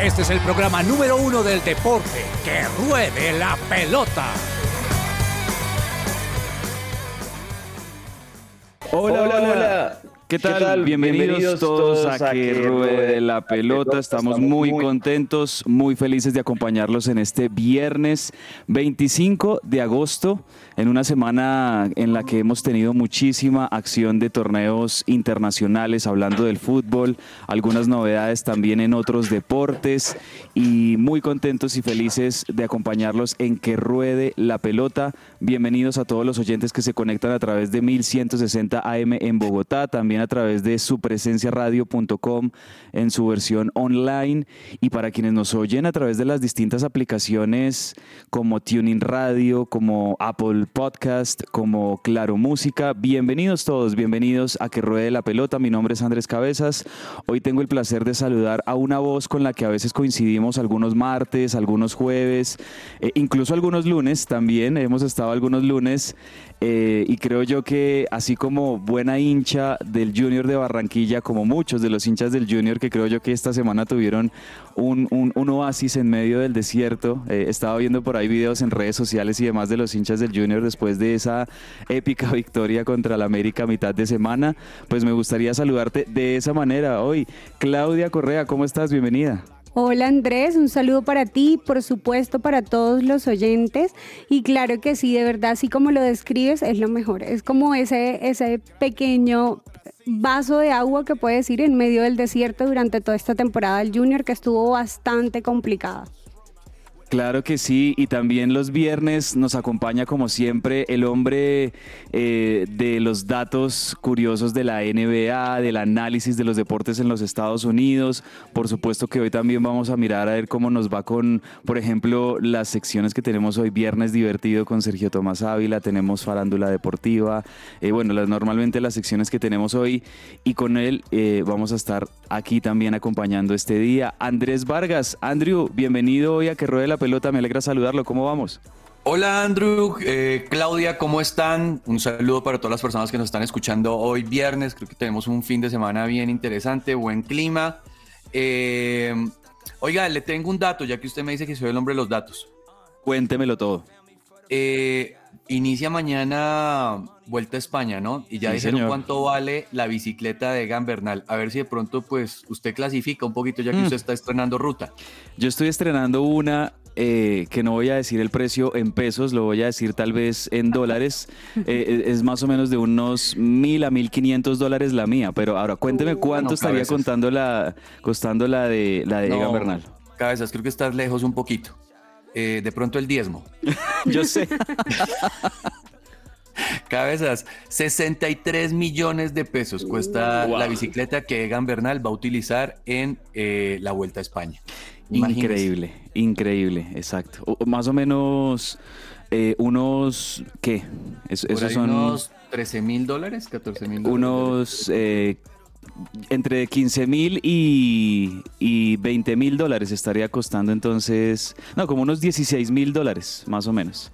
Este es el programa número uno del deporte. ¡Que ruede la pelota! Hola, hola, hola. ¿Qué tal? Bienvenidos, todos a Que Ruede la Pelota. Estamos muy contentos, muy felices de acompañarlos en este viernes 25 de agosto, en una semana en la que hemos tenido muchísima acción de torneos internacionales, hablando del fútbol, algunas novedades también en otros deportes y muy contentos y felices de acompañarlos en Que Ruede la Pelota. Bienvenidos a todos los oyentes que se conectan a través de 1160 AM en Bogotá, también a través de supresenciaradio.com en su versión online y para quienes nos oyen a través de las distintas aplicaciones como Tuning Radio, como Apple Podcast, como Claro Música. Bienvenidos todos, bienvenidos a Que Ruede la Pelota. Mi nombre es Andrés Cabezas. Hoy tengo el placer de saludar a una voz con la que a veces coincidimos algunos martes, algunos jueves, eh, incluso algunos lunes también. Hemos estado algunos lunes eh, y creo yo que así como buena hincha del Junior de Barranquilla, como muchos de los hinchas del Junior, que creo yo que esta semana tuvieron un, oasis en medio del desierto. Eh, estaba viendo por ahí videos en redes sociales y demás de los hinchas del Junior después de esa épica victoria contra el América a mitad de semana. Pues me gustaría saludarte de esa manera hoy. Claudia Correa, ¿cómo estás? Bienvenida. Hola Andrés, un saludo para ti, por supuesto para todos los oyentes y claro que sí, de verdad, así como lo describes, es lo mejor. Es como ese, ese pequeño vaso de agua que puedes ir en medio del desierto durante toda esta temporada del Junior que estuvo bastante complicada. Claro que sí, y también los viernes nos acompaña como siempre el hombre eh, de los datos curiosos de la NBA, del análisis de los deportes en los Estados Unidos. Por supuesto que hoy también vamos a mirar a ver cómo nos va con, por ejemplo, las secciones que tenemos hoy, Viernes Divertido con Sergio Tomás Ávila, tenemos Farándula Deportiva, eh, bueno, las, normalmente las secciones que tenemos hoy, y con él eh, vamos a estar aquí también acompañando este día. Andrés Vargas, Andrew, bienvenido hoy a Que Ruede la pelota, me alegra saludarlo. ¿Cómo vamos? Hola Andrew, eh, Claudia, ¿cómo están? Un saludo para todas las personas que nos están escuchando hoy viernes. Creo que tenemos un fin de semana bien interesante, buen clima. Eh, oiga, le tengo un dato, ya que usted me dice que soy el hombre de los datos. Cuéntemelo todo. Eh, inicia mañana Vuelta a España, ¿no? Y ya dijeron cuánto vale la bicicleta de Egan Bernal. A ver si de pronto, pues, usted clasifica un poquito, ya que mm. usted está estrenando ruta. Yo estoy estrenando una eh, que no voy a decir el precio en pesos, lo voy a decir tal vez en dólares. Eh, es más o menos de unos mil a mil quinientos dólares la mía. Pero ahora cuénteme uh, cuánto estaría contando la, costando la de, la de Egan Bernal. Cabezas, creo que estás lejos un poquito. Eh, de pronto el diezmo. Yo sé. Cabezas, 63 millones de pesos cuesta la bicicleta que Egan Bernal va a utilizar en eh, la Vuelta a España. Increíble, increíble, exacto. más o menos eh, unos, ¿qué? esos son unos 13 mil dólares, 14 mil Unos entre 15 mil y, y 20 mil dólares estaría costando entonces, no, como unos 16 mil dólares, más o menos.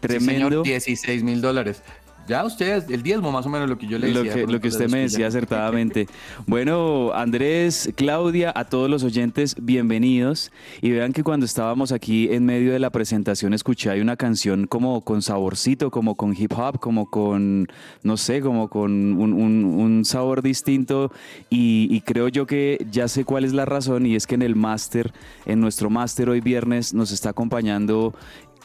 Tremendo. 16 mil dólares. Ya ustedes, el diezmo más o menos lo que yo le decía. Lo que, lo que usted me decía acertadamente. bueno, Andrés, Claudia, a todos los oyentes, bienvenidos. Y vean que cuando estábamos aquí en medio de la presentación escuché hay una canción como con saborcito, como con hip hop, como con, no sé, como con un, sabor distinto. Y, y, creo yo que ya sé cuál es la razón y es que en el máster, en nuestro máster hoy viernes, nos está acompañando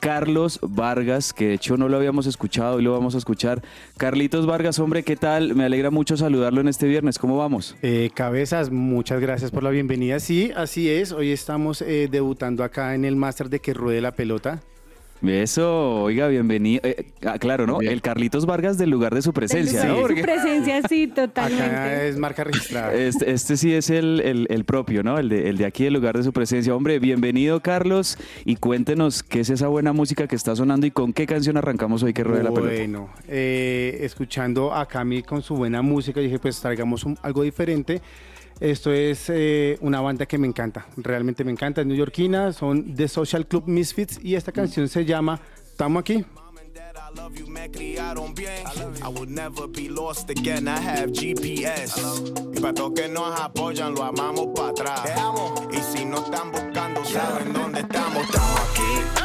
Carlos Vargas, que de hecho no lo habíamos escuchado, y lo vamos a escuchar. Carlitos Vargas, hombre, ¿qué tal? Me alegra mucho saludarlo en este viernes. ¿Cómo vamos? Eh, cabezas, muchas gracias por la bienvenida. Sí, así es. Hoy estamos eh, debutando acá en el máster de Que Ruede la Pelota. Eso, oiga, bienvenido. Eh, ah, claro, ¿no? El Carlitos Vargas del lugar de su presencia, sí, su presencia, sí, totalmente. Acá es marca registrada. Este, este sí es el, el, propio, ¿no? El de, el de aquí, el lugar de su presencia. Hombre, bienvenido, Carlos, y cuéntenos qué es esa buena música que está sonando y con qué canción arrancamos hoy que ruede la pelota. Bueno, eh, escuchando a Cami con su buena música, dije, pues traigamos algo diferente. Esto es eh, una banda que me encanta, realmente me encanta, es neoyorquina, son The Social Club Misfits y esta canción se llama Tamo aquí. love you, me criaron bien. I will never be lost again. I have GPS. para todos que nos apoyan, lo amamos para atrás. Y si no están buscando, saben dónde estamos. Estamos aquí.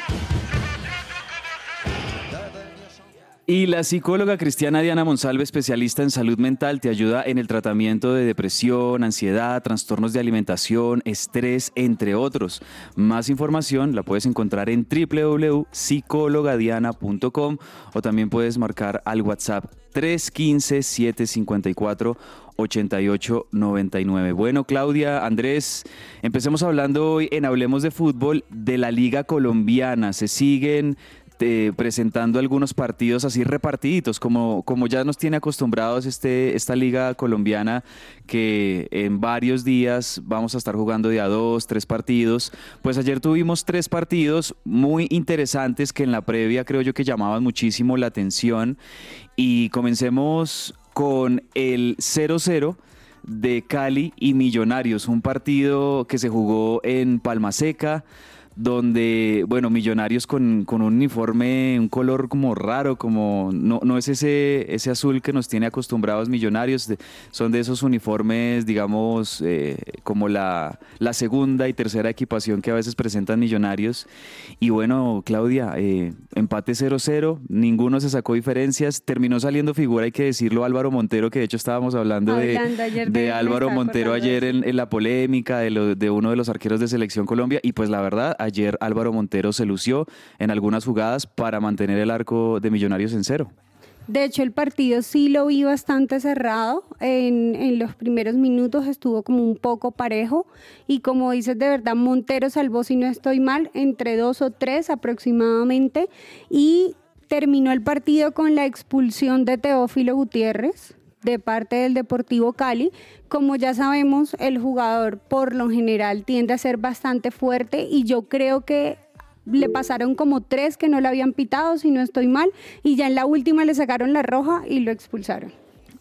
Y la psicóloga cristiana Diana Monsalve, especialista en salud mental, te ayuda en el tratamiento de depresión, ansiedad, trastornos de alimentación, estrés, entre otros. Más información la puedes encontrar en www.psicologadiana.com o también puedes marcar al WhatsApp 315-754-8899. Bueno, Claudia, Andrés, empecemos hablando hoy en Hablemos de Fútbol de la Liga Colombiana. Se siguen este, presentando algunos partidos así repartiditos, como, como ya nos tiene acostumbrados este, esta liga colombiana, que en varios días vamos a estar jugando de a dos, tres partidos. Pues ayer tuvimos tres partidos muy interesantes que en la previa creo yo que llamaban muchísimo la atención. Y comencemos con el 0-0 de Cali y Millonarios, un partido que se jugó en Palma Seca donde, bueno, Millonarios con, con, un uniforme, un color como raro, como no, no es ese, ese azul que nos tiene acostumbrados Millonarios, son de esos uniformes, digamos, eh, como la, la, segunda y tercera equipación que a veces presentan Millonarios. Y bueno, Claudia, eh, empate 0-0, ninguno se sacó diferencias, terminó saliendo figura, hay que decirlo, Álvaro Montero, que de hecho estábamos hablando, de, de, Álvaro Montero ayer en, en, la polémica de, de uno de los arqueros de Selección Colombia, y pues la verdad, ayer Álvaro Montero se lució en algunas jugadas para mantener el arco de Millonarios en cero. De hecho, el partido sí lo vi bastante cerrado. En, los primeros minutos estuvo como un poco parejo. Y como dices, de verdad, Montero salvó, si no estoy mal, entre dos o tres aproximadamente. Y terminó el partido con la expulsión de Teófilo Gutiérrez de parte del Deportivo Cali. Como ya sabemos, el jugador por lo general tiende a ser bastante fuerte y yo creo que le pasaron como tres que no le habían pitado, si no estoy mal, y ya en la última le sacaron la roja y lo expulsaron.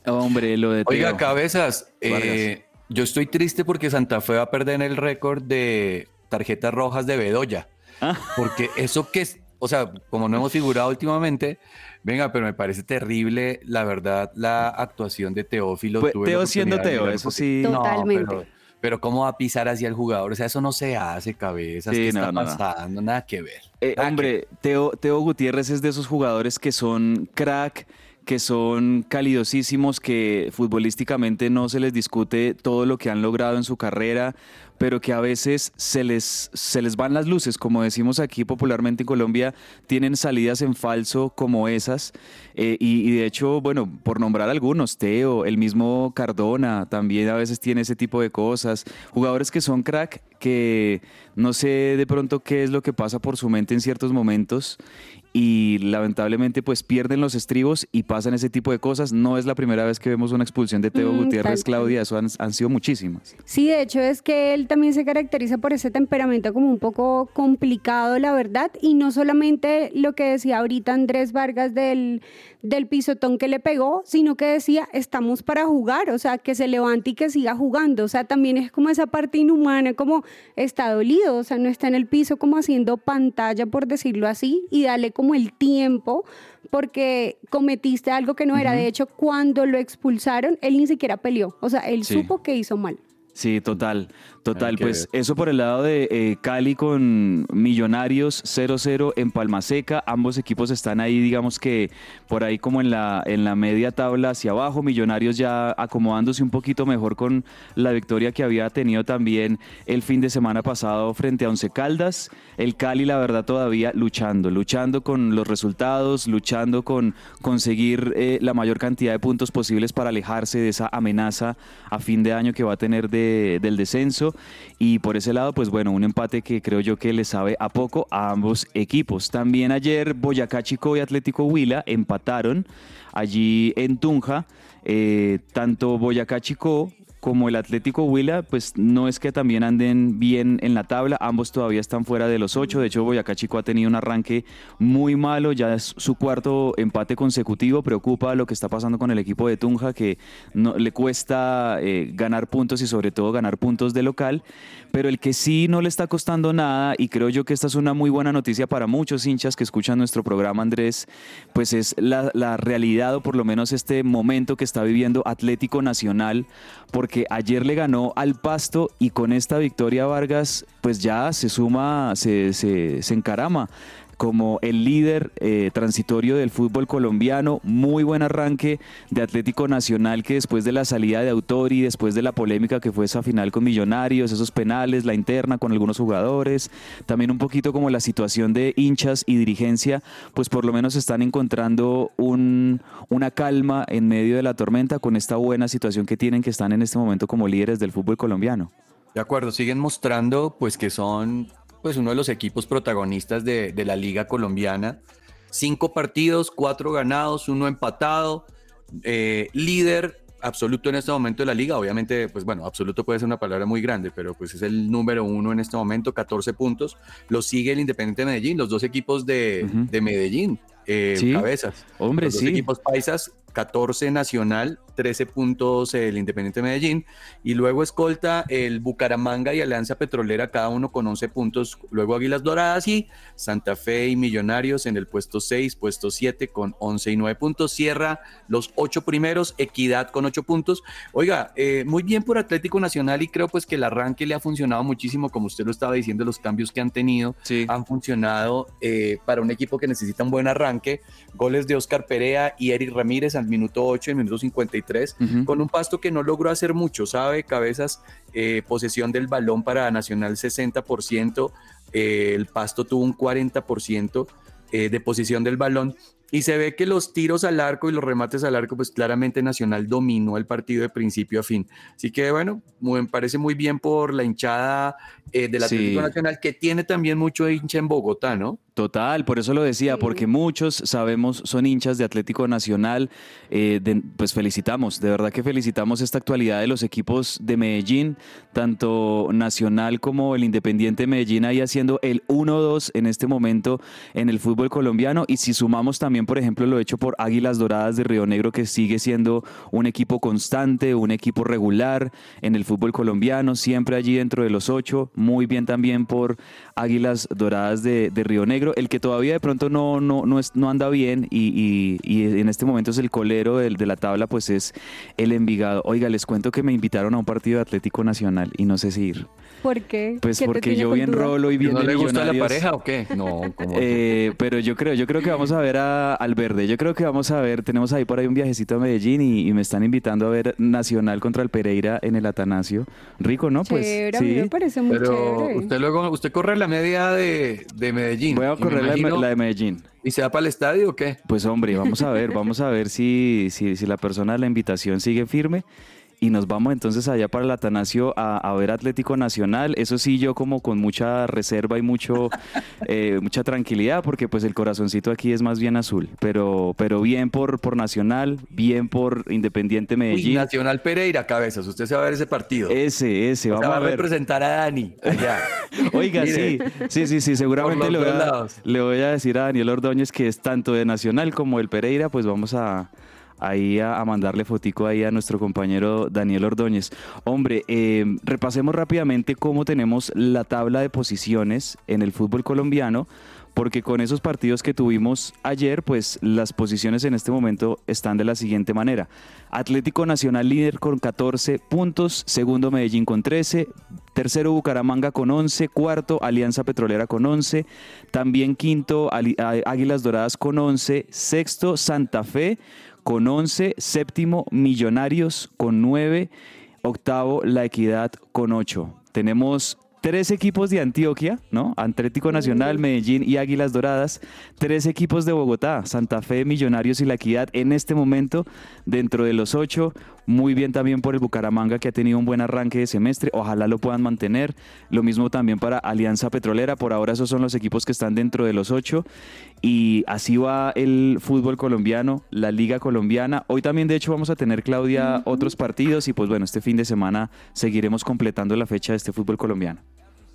Hombre, lo de Oiga, cabezas, eh, yo estoy triste porque Santa Fe va a perder el récord de tarjetas rojas de Bedoya. Ah. Porque eso que es, o sea, como no hemos figurado últimamente, Venga, pero me parece terrible, la verdad, la actuación de Teófilo. Pues, Teo siendo Teo, eso sí. Totalmente. pero, ¿cómo va a pisar hacia el jugador? O sea, eso no se hace, cabezas, sí, está pasando? Nada que ver. Eh, hombre, Teo, Teo Gutiérrez es de esos jugadores que son crack, que son calidosísimos, que futbolísticamente no se les discute todo lo que han logrado en su carrera, pero que a veces se les, se les van las luces, como decimos aquí popularmente en Colombia, tienen salidas en falso como esas. Eh, y, de hecho, bueno, por nombrar algunos, Teo, el mismo Cardona, también a veces tiene ese tipo de cosas. Jugadores que son crack, que no sé de pronto qué es lo que pasa por su mente en ciertos momentos y lamentablemente pues pierden los estribos y pasan ese tipo de cosas. No es la primera vez que vemos una expulsión de Teo mm, Gutiérrez, Claudia, eso han, sido muchísimas. Sí, de hecho es que él también se caracteriza por ese temperamento como un poco complicado, la verdad, y no solamente lo que decía ahorita Andrés Vargas del, del pisotón que le pegó, sino que decía, estamos para jugar, o sea, que se levante y que siga jugando, o sea, también es como esa parte inhumana, como está dolido, o sea, no está en el piso como haciendo pantalla, por decirlo así, y dale como el tiempo porque cometiste algo que no era. De hecho, cuando lo expulsaron, él ni siquiera peleó. O sea, él supo que hizo mal. Sí, total. Total, pues eso por el lado de eh, Cali con Millonarios 0-0 en Palma Seca. Ambos equipos están ahí, digamos que por ahí como en la, en la media tabla hacia abajo. Millonarios ya acomodándose un poquito mejor con la victoria que había tenido también el fin de semana pasado frente a Once Caldas. El Cali, la verdad, todavía luchando, luchando con los resultados, luchando con conseguir eh, la mayor cantidad de puntos posibles para alejarse de esa amenaza a fin de año que va a tener de, del descenso. Y por ese lado, pues bueno, un empate que creo yo que le sabe a poco a ambos equipos. También ayer Boyacá Chico y Atlético Huila empataron allí en Tunja. Eh, tanto Boyacá Chico como el Atlético Huila, pues no es que también anden bien en la tabla, ambos todavía están fuera de los ocho, de hecho Boyacá Chico ha tenido un arranque muy malo, ya es su cuarto empate consecutivo, preocupa lo que está pasando con el equipo de Tunja, que le cuesta eh, ganar puntos y sobre todo ganar puntos de local, pero el que sí no le está costando nada, y creo yo que esta es una muy buena noticia para muchos hinchas que escuchan nuestro programa, Andrés, pues es la, la realidad o por lo menos este momento que está viviendo Atlético Nacional, porque ayer le ganó al Pasto y con esta victoria Vargas pues ya se suma, se, se encarama como el líder eh, transitorio del fútbol colombiano. Muy buen arranque de Atlético Nacional que después de la salida de Autori, después de la polémica que fue esa final con Millonarios, esos penales, la interna con algunos jugadores, también un poquito como la situación de hinchas y dirigencia, pues por lo menos están encontrando un, una calma en medio de la tormenta con esta buena situación que tienen que están en este momento como líderes del fútbol colombiano. De acuerdo, siguen mostrando pues que son pues uno de los equipos protagonistas de, la liga colombiana. Cinco partidos, cuatro ganados, uno empatado, eh, líder absoluto en este momento de la liga. Obviamente, pues bueno, absoluto puede ser una palabra muy grande, pero pues es el número uno en este momento, 14 puntos. Lo sigue el Independiente de Medellín, los dos equipos de, Medellín, eh, cabezas. Hombre, los dos equipos paisas 14 Nacional, 13 puntos el Independiente Medellín y luego escolta el Bucaramanga y Alianza Petrolera cada uno con 11 puntos, luego Águilas Doradas y Santa Fe y Millonarios en el puesto 6, puesto 7 con 11 y 9 puntos, cierra los 8 primeros, Equidad con 8 puntos. Oiga, eh, muy bien por Atlético Nacional y creo pues que el arranque le ha funcionado muchísimo, como usted lo estaba diciendo, los cambios que han tenido han funcionado eh, para un equipo que necesita un buen arranque, goles de Oscar Perea y Eric Ramírez al minuto 8 y el minuto 53, con un pasto que no logró hacer mucho, ¿sabe? Cabezas, eh, posesión del balón para Nacional 60%, eh, el pasto tuvo un 40% eh, de posición del balón y se ve que los tiros al arco y los remates al arco, pues claramente Nacional dominó el partido de principio a fin. Así que bueno, me parece muy bien por la hinchada eh, del Atlético Nacional, que tiene también mucho hincha en Bogotá, ¿no? Total, por eso lo decía, porque muchos sabemos son hinchas de Atlético Nacional. Eh, pues felicitamos, de verdad que felicitamos esta actualidad de los equipos de Medellín, tanto Nacional como el Independiente Medellín ahí haciendo el 1-2 en este momento en el fútbol colombiano. Y si sumamos también, por ejemplo, lo hecho por Águilas Doradas de Río Negro, que sigue siendo un equipo constante, un equipo regular en el fútbol colombiano, siempre allí dentro de los ocho muy bien también por Águilas Doradas de, Río Negro. El que todavía de pronto no, no, no, es, no anda bien y, en este momento es el colero de, de la tabla, pues es el Envigado. Oiga, les cuento que me invitaron a un partido de Atlético Nacional y no sé si ir. ¿Por qué? Pues porque yo bien rolo y bien ¿No le gusta la pareja o qué? No, eh, pero yo creo, yo creo que vamos a ver a, al verde. Yo creo que vamos a ver, tenemos ahí por ahí un viajecito a Medellín y, me están invitando a ver Nacional contra el Pereira en el Atanasio. Rico, ¿no? Pues sí. me parece muy pero usted luego, usted corre la media de, de Medellín. Voy a correr la, de Medellín. ¿Y se va para el estadio o qué? Pues hombre, vamos a ver, vamos a ver si, si, si la persona de la invitación sigue firme y nos vamos entonces allá para el Atanasio a, ver Atlético Nacional. Eso sí, yo como con mucha reserva y mucho, eh, mucha tranquilidad, porque pues el corazoncito aquí es más bien azul. Pero, pero bien por, por Nacional, bien por Independiente Medellín. Nacional Pereira, cabezas. Usted se va a ver ese partido. Ese, ese. vamos va a, representar a Dani allá. Oiga, sí, sí, sí, sí. Seguramente le voy, a, le voy a decir a Daniel Ordóñez que es tanto de Nacional como el Pereira, pues vamos a ahí a, mandarle fotico ahí a nuestro compañero Daniel Ordóñez. Hombre, eh, repasemos rápidamente cómo tenemos la tabla de posiciones en el fútbol colombiano porque con esos partidos que tuvimos ayer, pues las posiciones en este momento están de la siguiente manera. Atlético Nacional líder con 14 puntos, segundo Medellín con 13, tercero Bucaramanga con 11, cuarto Alianza Petrolera con 11, también quinto Águilas Doradas con 11, sexto Santa Fe con 11, séptimo Millonarios con 9, octavo La Equidad con 8. Tenemos tres equipos de Antioquia, ¿no? Atlético Nacional, Medellín y Águilas Doradas, tres equipos de Bogotá, Santa Fe, Millonarios y La Equidad en este momento dentro de los ocho. Muy bien también por el Bucaramanga que ha tenido un buen arranque de semestre, ojalá lo puedan mantener. Lo mismo también para Alianza Petrolera, por ahora esos son los equipos que están dentro de los ocho. Y así va el fútbol colombiano, la liga colombiana. Hoy también de hecho vamos a tener, Claudia, otros partidos y pues bueno, este fin de semana seguiremos completando la fecha de este fútbol colombiano.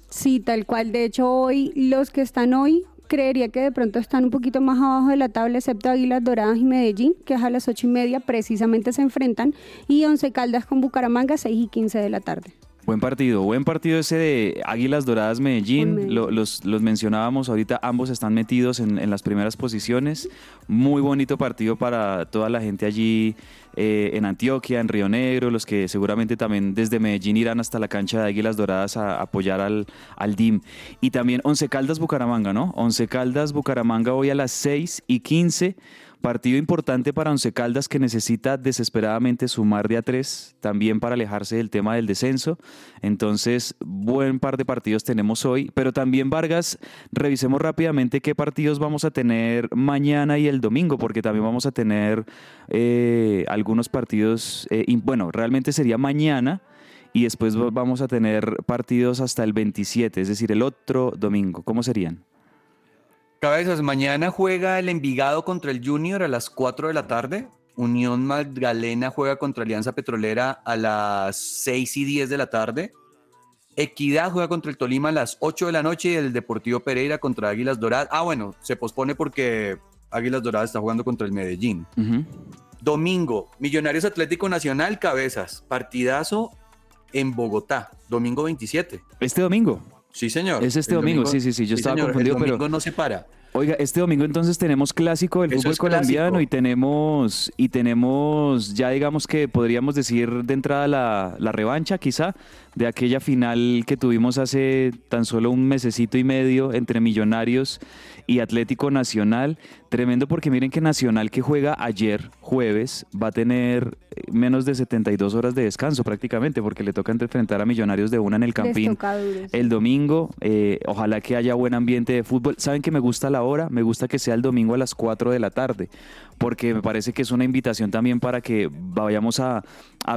Sí, tal cual. De hecho, hoy los que están hoy creería que de pronto están un poquito más abajo de la tabla, excepto Águilas Doradas y Medellín, que es a las ocho y media, precisamente se enfrentan, y Once Caldas con Bucaramanga, 6 y 15 de la tarde. Buen partido, buen partido ese de Águilas Doradas Medellín. los, los, mencionábamos ahorita, ambos están metidos en, en, las primeras posiciones. Muy bonito partido para toda la gente allí eh, en Antioquia, en Río Negro, los que seguramente también desde Medellín irán hasta la cancha de Águilas Doradas a, apoyar al, al DIM. Y también Once Caldas Bucaramanga, ¿no? Once Caldas Bucaramanga hoy a las 6 y 15 Partido importante para Once Caldas que necesita desesperadamente sumar de a tres, también para alejarse del tema del descenso. Entonces, buen par de partidos tenemos hoy, pero también Vargas, revisemos rápidamente qué partidos vamos a tener mañana y el domingo, porque también vamos a tener eh, algunos partidos, eh, bueno, realmente sería mañana y después vamos a tener partidos hasta el 27, es decir, el otro domingo. ¿Cómo serían? Cabezas, mañana juega el Envigado contra el Junior a las 4 de la tarde. Unión Magdalena juega contra Alianza Petrolera a las 6 y 10 de la tarde. Equidad juega contra el Tolima a las 8 de la noche y el Deportivo Pereira contra Águilas Doradas. Ah, bueno, se pospone porque Águilas Doradas está jugando contra el Medellín. Domingo, Millonarios Atlético Nacional, Cabezas. Partidazo en Bogotá, domingo 27. Este domingo. Sí, señor. Es este domingo, sí, sí, sí, yo estaba confundido, el domingo no se para. Oiga, este domingo entonces tenemos clásico del fútbol colombiano y tenemos y tenemos ya digamos que podríamos decir de entrada la, la, revancha quizá de aquella final que tuvimos hace tan solo un mesecito y medio entre Millonarios y Atlético Nacional. Tremendo porque miren que Nacional que juega ayer jueves va a tener eh, menos de 72 horas de descanso prácticamente porque le toca enfrentar a Millonarios de una en el Campín el domingo. Eh, ojalá que haya buen ambiente de fútbol. ¿Saben que me gusta la hora? Me gusta que sea el domingo a las 4 de la tarde porque me parece que es una invitación también para que vayamos a,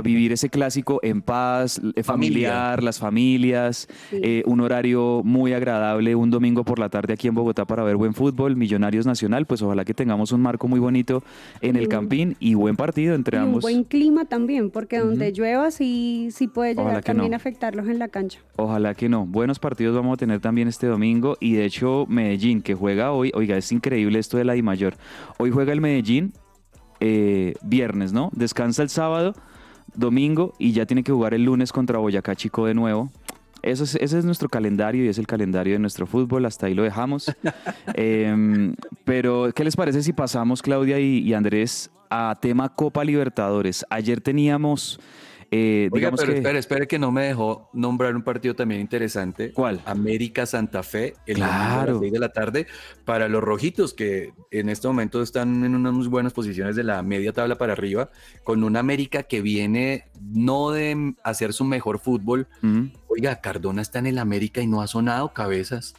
vivir ese clásico en paz, eh, familiar, las familias, eh, un horario muy agradable, un domingo por la tarde aquí en Bogotá para ver buen fútbol, Millonarios Nacional, pues ojalá que tengamos un marco muy bonito en el Campín y buen partido entre ambos. Un buen clima también, porque donde llueva sí, sí puede llegar también a afectarlos en la cancha. Ojalá que no. Buenos partidos vamos a tener también este domingo y de hecho Medellín que juega hoy, oiga, es increíble esto de la Di Mayor. Hoy juega el Medellín eh, viernes, ¿no? Descansa el sábado, domingo y ya tiene que jugar el lunes contra Boyacá Chico de nuevo. Eso es, ese es nuestro calendario y es el calendario de nuestro fútbol, hasta ahí lo dejamos. Em, pero, ¿qué les parece si pasamos, Claudia y Andrés, a tema Copa Libertadores? Ayer teníamos eh, Oiga, pero que... espere, espere que no me dejó nombrar un partido también interesante. ¿Cuál? América Santa Fe, el claro. a las 6 de la tarde, para los rojitos que en este momento están en unas muy buenas posiciones de la media tabla para arriba, con una América que viene no de hacer su mejor fútbol. Oiga, Cardona está en el América y no ha sonado cabezas.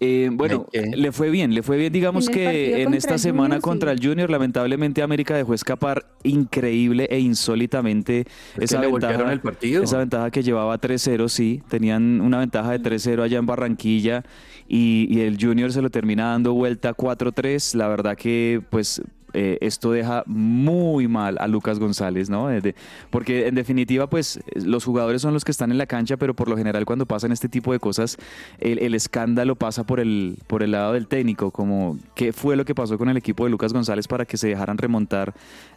Eh, bueno, le fue bien, le fue bien. Digamos que en esta semana contra el Junior, lamentablemente América dejó escapar increíble e insólitamente esa ventaja, el partido? esa ventaja que llevaba 3-0, sí. Tenían una ventaja de 3-0 allá en Barranquilla y, y, el Junior se lo termina dando vuelta 4-3. La verdad que, pues, eh, esto deja muy mal a Lucas González, ¿no? porque en definitiva, pues los jugadores son los que están en la cancha, pero por lo general cuando pasan este tipo de cosas, el, escándalo pasa por el, por el lado del técnico, como qué fue lo que pasó con el equipo de Lucas González para que se dejaran remontar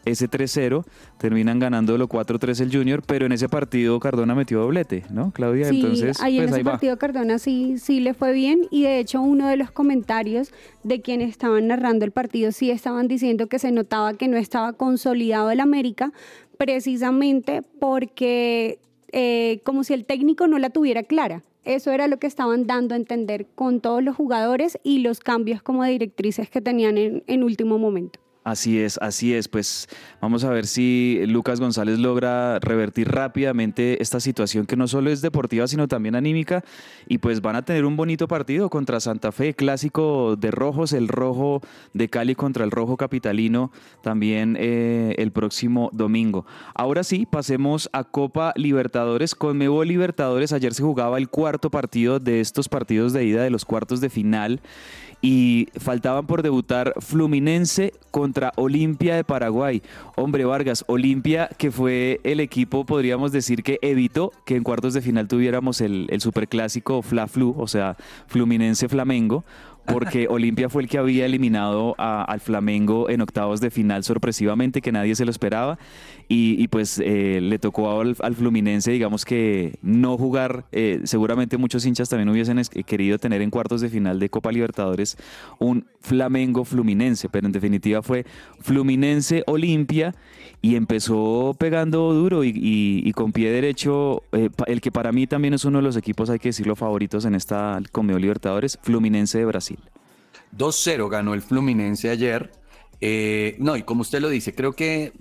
ese 3-0, terminan ganando lo 4-3 el Junior, pero en ese partido Cardona metió doblete, ¿no, Claudia? Sí, Entonces, ahí en pues, ese partido Cardona sí, sí le fue bien y de hecho uno de los comentarios de quienes estaban narrando el partido sí estaban diciendo que se notaba que no estaba consolidado el América, precisamente porque eh, como si el técnico no la tuviera clara. Eso era lo que estaban dando a entender con todos los jugadores y los cambios como directrices que tenían en, en último momento. Así es, así es. Pues vamos a ver si Lucas González logra revertir rápidamente esta situación que no solo es deportiva, sino también anímica. Y pues van a tener un bonito partido contra Santa Fe, clásico de rojos, el rojo de Cali contra el rojo capitalino, también eh, el próximo domingo. Ahora sí, pasemos a Copa Libertadores. Con Mebo Libertadores, ayer se jugaba el cuarto partido de estos partidos de ida de los cuartos de final y faltaban por debutar Fluminense contra Olimpia de Paraguay. Hombre Vargas, Olimpia que fue el equipo, podríamos decir que evitó que en cuartos de final tuviéramos el, el superclásico Fla-Flu, o sea, Fluminense-Flamengo porque Olimpia fue el que había eliminado al Flamengo en octavos de final sorpresivamente, que nadie se lo esperaba, y, pues eh, le tocó al, Fluminense, digamos que no jugar, eh, seguramente muchos hinchas también hubiesen querido tener en cuartos de final de Copa Libertadores un Flamengo Fluminense, pero en definitiva fue Fluminense Olimpia y empezó pegando duro y, con pie derecho, eh, el que para mí también es uno de los equipos, hay que decirlo, favoritos en esta Comeo Libertadores, Fluminense de Brasil. 2-0 ganó el Fluminense ayer. Eh, no, y como usted lo dice, creo que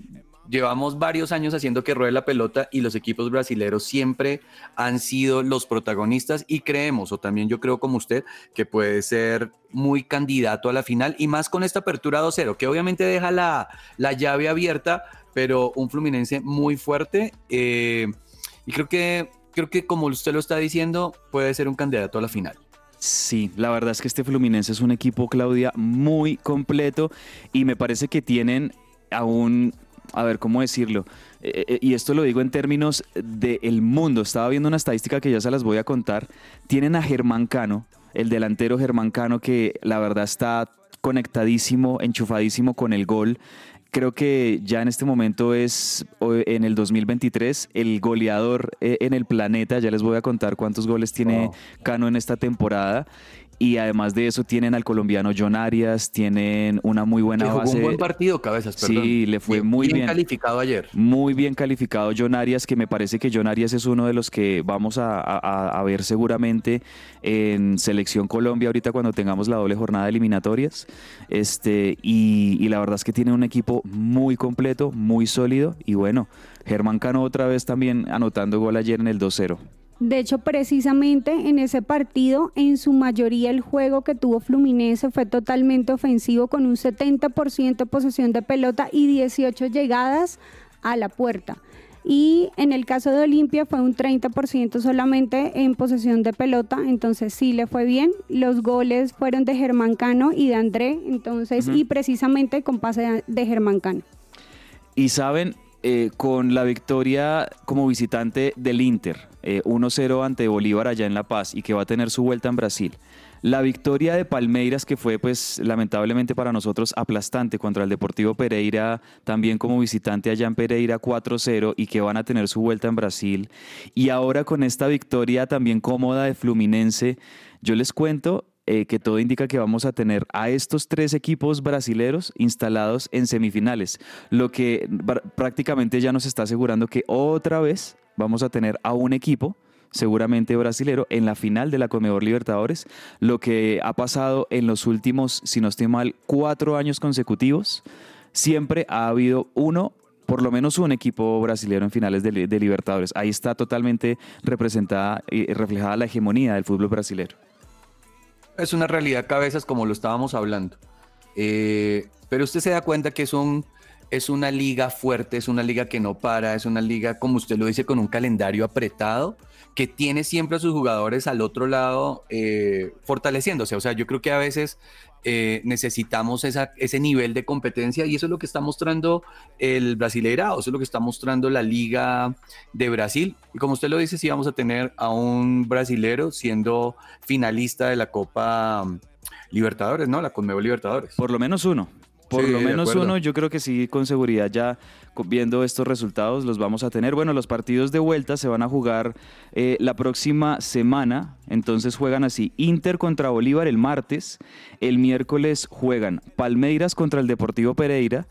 llevamos varios años haciendo que ruede la pelota y los equipos brasileños siempre han sido los protagonistas y creemos, o también yo creo como usted, que puede ser muy candidato a la final y más con esta apertura 2-0, que obviamente deja la, la, llave abierta, pero un Fluminense muy fuerte eh, y creo que, creo que como usted lo está diciendo, puede ser un candidato a la final. Sí, la verdad es que este Fluminense es un equipo, Claudia, muy completo y me parece que tienen aún, a ver, ¿cómo decirlo? Eh, eh, y esto lo digo en términos del mundo. Estaba viendo una estadística que ya se las voy a contar. Tienen a Germán Cano, el delantero Germán Cano, que la verdad está conectadísimo, enchufadísimo con el gol creo que ya en este momento es en el 2023 el goleador eh, en el planeta. Ya les voy a contar cuántos goles tiene Cano en esta temporada. Y además de eso tienen al colombiano John Arias, tienen una muy buena que jugó un buen partido, Cabezas, perdón. Sí, le fue muy bien. Bien calificado ayer. Muy bien calificado John Arias, que me parece que John Arias es uno de los que vamos a, ver seguramente en Selección Colombia ahorita cuando tengamos la doble jornada de eliminatorias. Este, y, y la verdad es que tiene un equipo muy completo, muy sólido. Y bueno, Germán Cano otra vez también anotando gol ayer en el 2-0. De hecho, precisamente en ese partido, en su mayoría el juego que tuvo Fluminense fue totalmente ofensivo con un 70% posesión de pelota y 18 llegadas a la puerta. Y en el caso de Olimpia fue un 30% solamente en posesión de pelota, entonces sí le fue bien. Los goles fueron de Germán Cano y de André, entonces, y precisamente con pase de Germán Cano. Y saben, eh, con la victoria como visitante del Inter, 1-0 eh, ante Bolívar allá en La Paz y que va a tener su vuelta en Brasil. La victoria de Palmeiras, que fue pues lamentablemente para nosotros aplastante contra el Deportivo Pereira, también como visitante allá en Pereira 4-0 y que van a tener su vuelta en Brasil. Y ahora con esta victoria también cómoda de Fluminense, yo les cuento eh, que todo indica que vamos a tener a estos tres equipos brasileros instalados en semifinales, lo que prácticamente ya nos está asegurando que otra vez vamos a tener a un equipo seguramente brasilero, en la final de la Conmebol Libertadores, lo que ha pasado en los últimos, si no estoy mal, cuatro años consecutivos, siempre ha habido uno por lo menos un equipo brasileño en finales de, Libertadores. Ahí está totalmente representada y reflejada la hegemonía del fútbol brasileño. Es una realidad cabezas como lo estábamos hablando. Eh, pero usted se da cuenta que es un es una liga fuerte, es una liga que no para, es una liga, como usted lo dice, con un calendario apretado, que tiene siempre a sus jugadores al otro lado eh, fortaleciéndose. O sea, yo creo que a veces eh, necesitamos esa, ese nivel de competencia y eso es lo que está mostrando el Brasileirao, eso es lo que está mostrando la Liga de Brasil. Y como usted lo dice, sí vamos a tener a un brasilero siendo finalista de la Copa Libertadores, ¿no? La Conmebol Libertadores. Por lo menos uno. Por lo menos uno, yo creo que sí, con seguridad ya viendo estos resultados los vamos a tener. Bueno, los partidos de vuelta se van a jugar eh, la próxima semana, entonces juegan así, Inter contra Bolívar el martes, el miércoles juegan Palmeiras contra el Deportivo Pereira,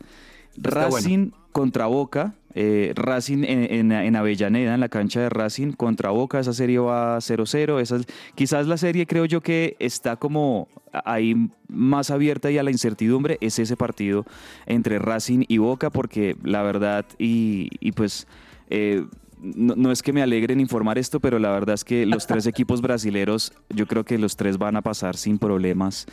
Racing contra Boca, eh, Racing en, Avellaneda, en la cancha de Racing contra Boca, esa serie va 0-0, esa quizás la serie creo yo que está como hay más abierta y a la incertidumbre es ese partido entre Racing y Boca, porque la verdad, y, pues... Eh, no, es que me alegre en informar esto, pero la verdad es que los tres equipos brasileros, yo creo que los tres van a pasar sin problemas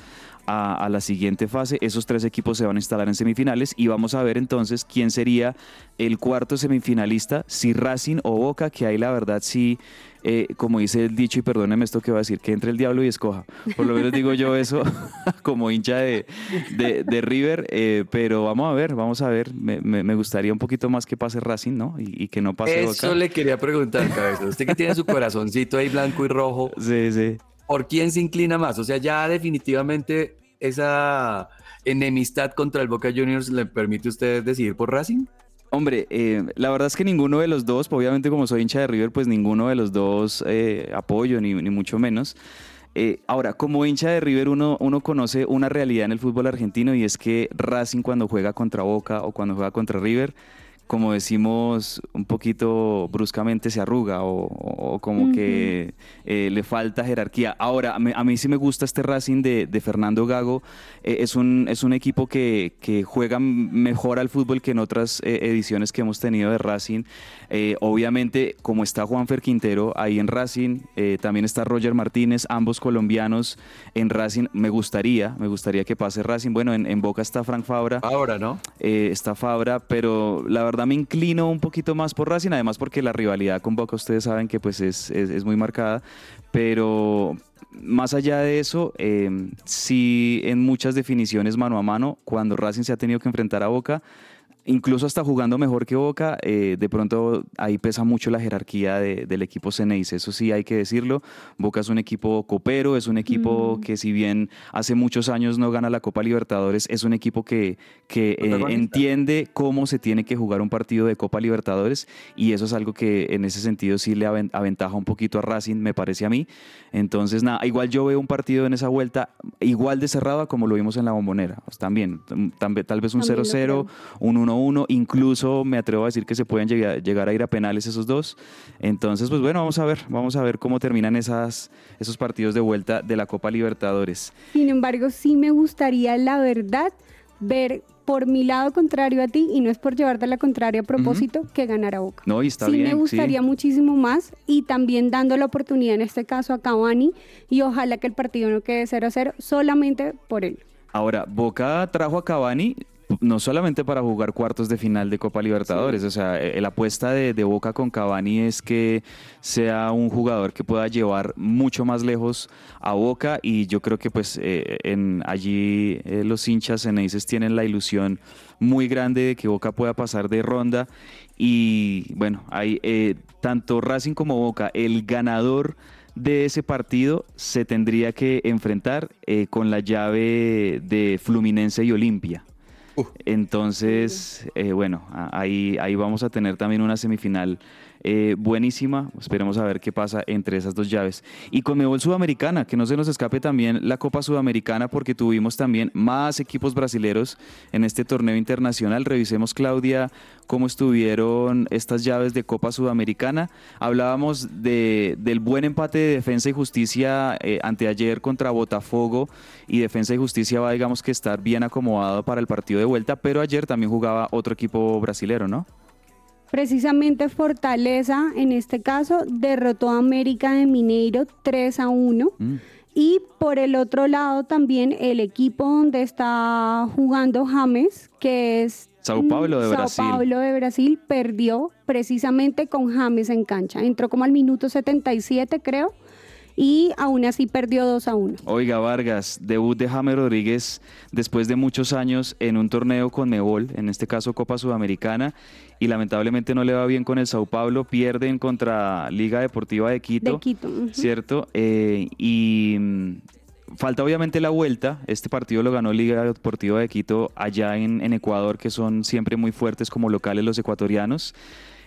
a, la siguiente fase. Esos tres equipos se van a instalar en semifinales y vamos a ver entonces quién sería el cuarto semifinalista, si Racing o Boca, que ahí la verdad sí, eh, como dice el dicho, y perdóneme esto que va a decir, que entre el diablo y escoja. Por lo menos digo yo eso como hincha de, de, River, eh, pero vamos a ver, vamos a ver. Me, gustaría un poquito más que pase Racing, ¿no? Y, que no pase Boca. Eso le quería preguntar, cabeza. Usted que tiene su corazoncito ahí blanco y rojo. Sí, sí. ¿Por quién se inclina más? O sea, ya definitivamente esa enemistad contra el Boca Juniors le permite a usted decidir por Racing? Hombre, eh, la verdad es que ninguno de los dos, obviamente como soy hincha de River, pues ninguno de los dos eh, apoyo, ni, mucho menos. Eh, ahora, como hincha de River, uno, uno conoce una realidad en el fútbol argentino y es que Racing cuando juega contra Boca o cuando juega contra River, como decimos un poquito bruscamente, se arruga o, como que eh, le falta jerarquía. Ahora, a mí, sí me gusta este Racing de, Fernando Gago. Eh, es, un, es un equipo que, juega mejor al fútbol que en otras eh, ediciones que hemos tenido de Racing. obviamente, como está Juanfer Quintero ahí en Racing, también está Roger Martínez, ambos colombianos en Racing. Me gustaría, me gustaría que pase Racing. Bueno, en, en Boca está Frank Fabra. Fabra, ¿no? está Fabra, pero la verdad me inclino un poquito más por Racing, además porque la rivalidad con Boca ustedes saben que pues es, es, muy marcada, pero más allá de eso, eh, sí en muchas definiciones mano a mano, cuando Racing se ha tenido que enfrentar a Boca, incluso hasta jugando mejor que Boca, eh, de pronto ahí pesa mucho la jerarquía del equipo Ceneis, eso sí hay que decirlo. Boca es un equipo copero, es un equipo mm. que si bien hace muchos años no gana la Copa Libertadores, es un equipo que, que eh, entiende cómo se tiene que jugar un partido de Copa Libertadores y eso es algo que en ese sentido sí le aventaja un poquito a Racing, me parece a mí. Entonces, nada, igual yo veo un partido en esa vuelta igual de cerrada como lo vimos en la bombonera. Pues también, tal vez un 0-0, un 1 uno, incluso me atrevo a decir que se pueden llegar, a ir a penales esos dos. Entonces, pues bueno, vamos a ver, vamos a ver cómo terminan esas, esos partidos de vuelta de la Copa Libertadores. Sin embargo, sí me gustaría, la verdad, ver por mi lado contrario a ti, y no es por llevarte a la contraria a propósito, que ganara Boca. No, y está sí me gustaría muchísimo más, y también dando la oportunidad en este caso a Cavani, y ojalá que el partido no quede 0 a 0 solamente por él. Ahora, Boca trajo a Cavani no solamente para jugar cuartos de final de Copa Libertadores, o sea, eh, la apuesta de, Boca con Cavani es que sea un jugador que pueda llevar mucho más lejos a Boca y yo creo que pues eh, en allí eh, los hinchas en Eises tienen la ilusión muy grande de que Boca pueda pasar de ronda y bueno, hay tanto Racing como Boca, el ganador de ese partido se tendría que enfrentar con la llave de Fluminense y Olimpia. Entonces, eh, bueno, ahí, ahí vamos a tener también una semifinal eh, buenísima. Esperemos a ver qué pasa entre esas dos llaves. Y con Mebol Sudamericana, que no se nos escape también la Copa Sudamericana, porque tuvimos también más equipos brasileros en este torneo internacional. Revisemos, Claudia, cómo estuvieron estas llaves de Copa Sudamericana. Hablábamos de, del buen empate de Defensa y Justicia eh, anteayer contra Botafogo y Defensa y Justicia va, digamos que estar bien acomodado para el partido de vuelta, pero ayer también jugaba otro equipo brasilero, ¿no? Precisamente Fortaleza, en este caso, derrotó a América de Mineiro 3 a 1. Mm. Y por el otro lado también el equipo donde está jugando James, que es Sao Paulo de Brasil. Sao Paulo de Brasil perdió precisamente con James en cancha. Entró como al minuto 77, creo y aún así perdió 2 a 1. Oiga, Vargas, debut de James Rodríguez después de muchos años en un torneo con Mebol, en este caso Copa Sudamericana, y lamentablemente no le va bien con el Sao Paulo, pierden contra Liga Deportiva de Quito, de Quito ¿cierto? Eh, y mm, falta obviamente la vuelta. Este partido lo ganó Liga Deportiva de Quito allá en, en, Ecuador, que son siempre muy fuertes como locales los ecuatorianos.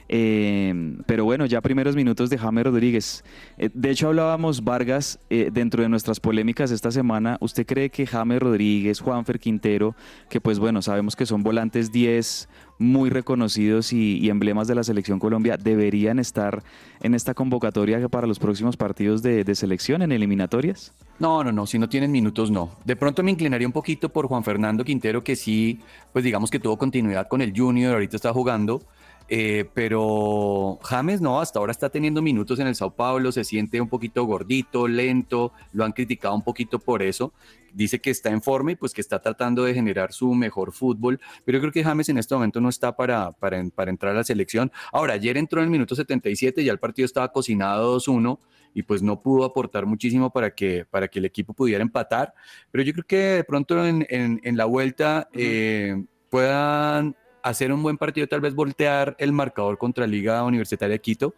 Eh, pero bueno, ya primeros minutos de James Rodríguez. Eh, de hecho, hablábamos, Vargas, eh, dentro de nuestras polémicas esta semana. ¿Usted cree que James Rodríguez, Juanfer Quintero, que pues bueno, sabemos que son volantes 10 muy reconocidos y, emblemas de la selección Colombia, deberían estar en esta convocatoria para los próximos partidos de, de selección en eliminatorias? No, no, no, si no tienen minutos, no. De pronto me inclinaría un poquito por Juan Fernando Quintero, que sí, pues digamos que tuvo continuidad con el Junior, ahorita está jugando eh, pero James no, hasta ahora está teniendo minutos en el Sao Paulo, se siente un poquito gordito, lento, lo han criticado un poquito por eso. Dice que está en forma y pues que está tratando de generar su mejor fútbol, pero yo creo que James en este momento no está para, para, para entrar a la selección. Ahora, ayer entró en el minuto 77, ya el partido estaba cocinado 2-1 y pues no pudo aportar muchísimo para que, para que el equipo pudiera empatar, pero yo creo que de pronto en, en, la vuelta eh, puedan hacer un buen partido, tal vez voltear el marcador contra Liga Universitaria de Quito.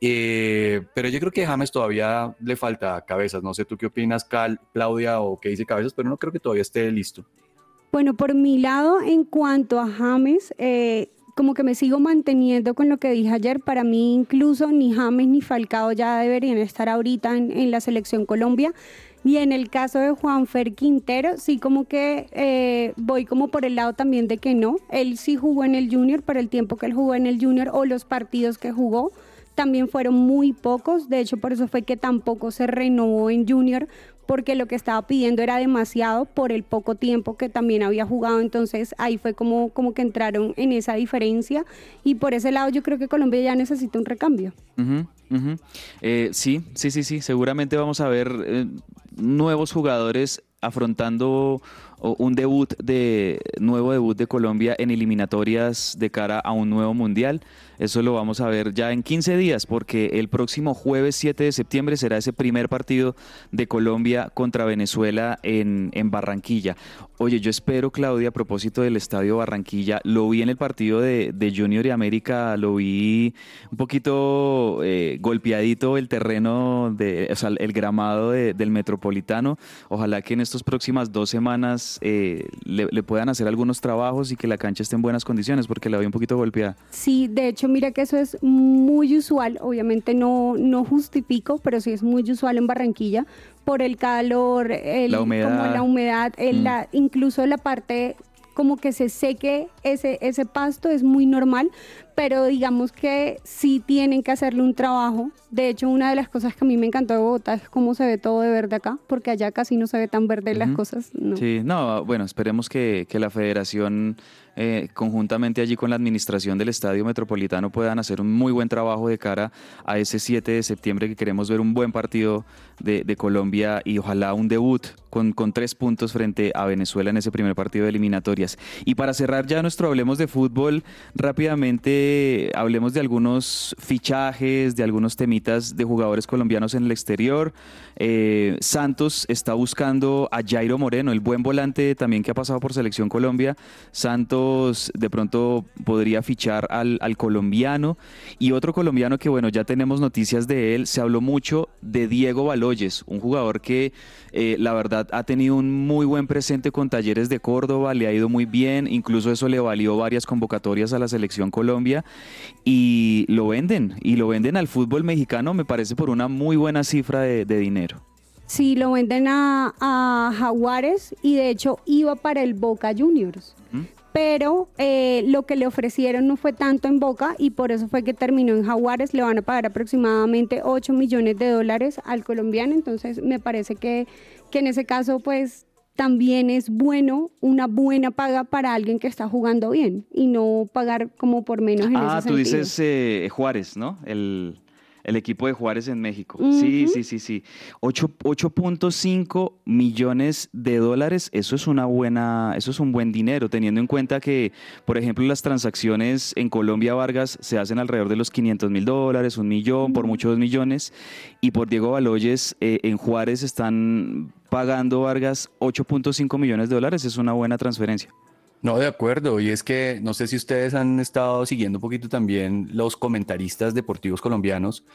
Eh, pero yo creo que James todavía le falta cabezas. No sé tú qué opinas, Cal, Claudia, o qué dice cabezas, pero no creo que todavía esté listo. Bueno, por mi lado, en cuanto a James, eh, como que me sigo manteniendo con lo que dije ayer. Para mí, incluso ni James ni Falcao ya deberían estar ahorita en la selección Colombia. Y en el caso de Juanfer Quintero, sí como que eh, voy como por el lado también de que no. Él sí jugó en el junior, pero el tiempo que él jugó en el junior o los partidos que jugó también fueron muy pocos. De hecho, por eso fue que tampoco se renovó en junior, porque lo que estaba pidiendo era demasiado por el poco tiempo que también había jugado. Entonces ahí fue como, como que entraron en esa diferencia. Y por ese lado yo creo que Colombia ya necesita un recambio. Eh, sí, sí, sí, sí. Seguramente vamos a ver eh, nuevos jugadores afrontando un debut de nuevo debut de Colombia en eliminatorias de cara a un nuevo mundial. Eso lo vamos a ver ya en 15 días porque el próximo jueves 7 de septiembre será ese primer partido de Colombia contra Venezuela en, en Barranquilla. Oye, yo espero, Claudia, a propósito del Estadio Barranquilla, lo vi en el partido de, Junior y América, lo vi un poquito eh, golpeadito el terreno, de, o sea, el gramado del Metropolitano. Ojalá que en estas próximas dos semanas eh, le, le, puedan hacer algunos trabajos y que la cancha esté en buenas condiciones, porque la vi un poquito golpeada. Sí, de hecho, mira que eso es muy usual, obviamente no, no justifico, pero sí es muy usual en Barranquilla por el calor, el, la humedad, como la humedad el, la, mm. incluso la parte como que se seque ese, ese pasto es muy normal, pero digamos que sí tienen que hacerle un trabajo. De hecho, una de las cosas que a mí me encantó de Bogotá es cómo se ve todo de verde acá, porque allá casi no se ve tan verde las cosas. Sí, no, bueno, esperemos que, que la federación eh, conjuntamente allí con la administración del Estadio Metropolitano puedan hacer un muy buen trabajo de cara a ese 7 de septiembre que queremos ver un buen partido de, Colombia y ojalá un debut con, con, tres puntos frente a Venezuela en ese primer partido de eliminatorias. Y para cerrar ya nuestro Hablemos de Fútbol, rápidamente hablemos de algunos fichajes, de algunos temitas de jugadores colombianos en el exterior. Eh, Santos está buscando a Jairo Moreno, el buen volante también que ha pasado por Selección Colombia. Santos de pronto podría fichar al, colombiano y otro colombiano que bueno, ya tenemos noticias de él. Se habló mucho de Diego Baloyes, un jugador que eh, la verdad ha tenido un muy buen presente con Talleres de Córdoba, le ha ido muy bien, incluso eso le valió varias convocatorias a la Selección Colombia y lo venden, y lo venden al fútbol mexicano, me parece por una muy buena cifra de dinero. Sí, lo venden a, Jaguares y de hecho iba para el Boca Juniors. Pero eh, lo que le ofrecieron no fue tanto en Boca y por eso fue que terminó en Jaguares. Le van a pagar aproximadamente 8 millones de dólares al colombiano. Entonces me parece que, que en ese caso pues también es bueno una buena paga para alguien que está jugando bien y no pagar como por menos en ah, tú dices eh, Juárez, ¿no? El el equipo de Juárez en México. Sí, sí, sí, sí. 8.5 millones de dólares, eso es una buena, eso es un buen dinero, teniendo en cuenta que, por ejemplo, las transacciones en Colombia Vargas se hacen alrededor de los 500 mil dólares, un millón, por muchos dos millones, y por Diego Baloyes eh, en Juárez están pagando Vargas 8.5 millones de dólares, es una buena transferencia. No, de acuerdo. Y es que no sé si ustedes han estado siguiendo un poquito también los comentaristas deportivos colombianos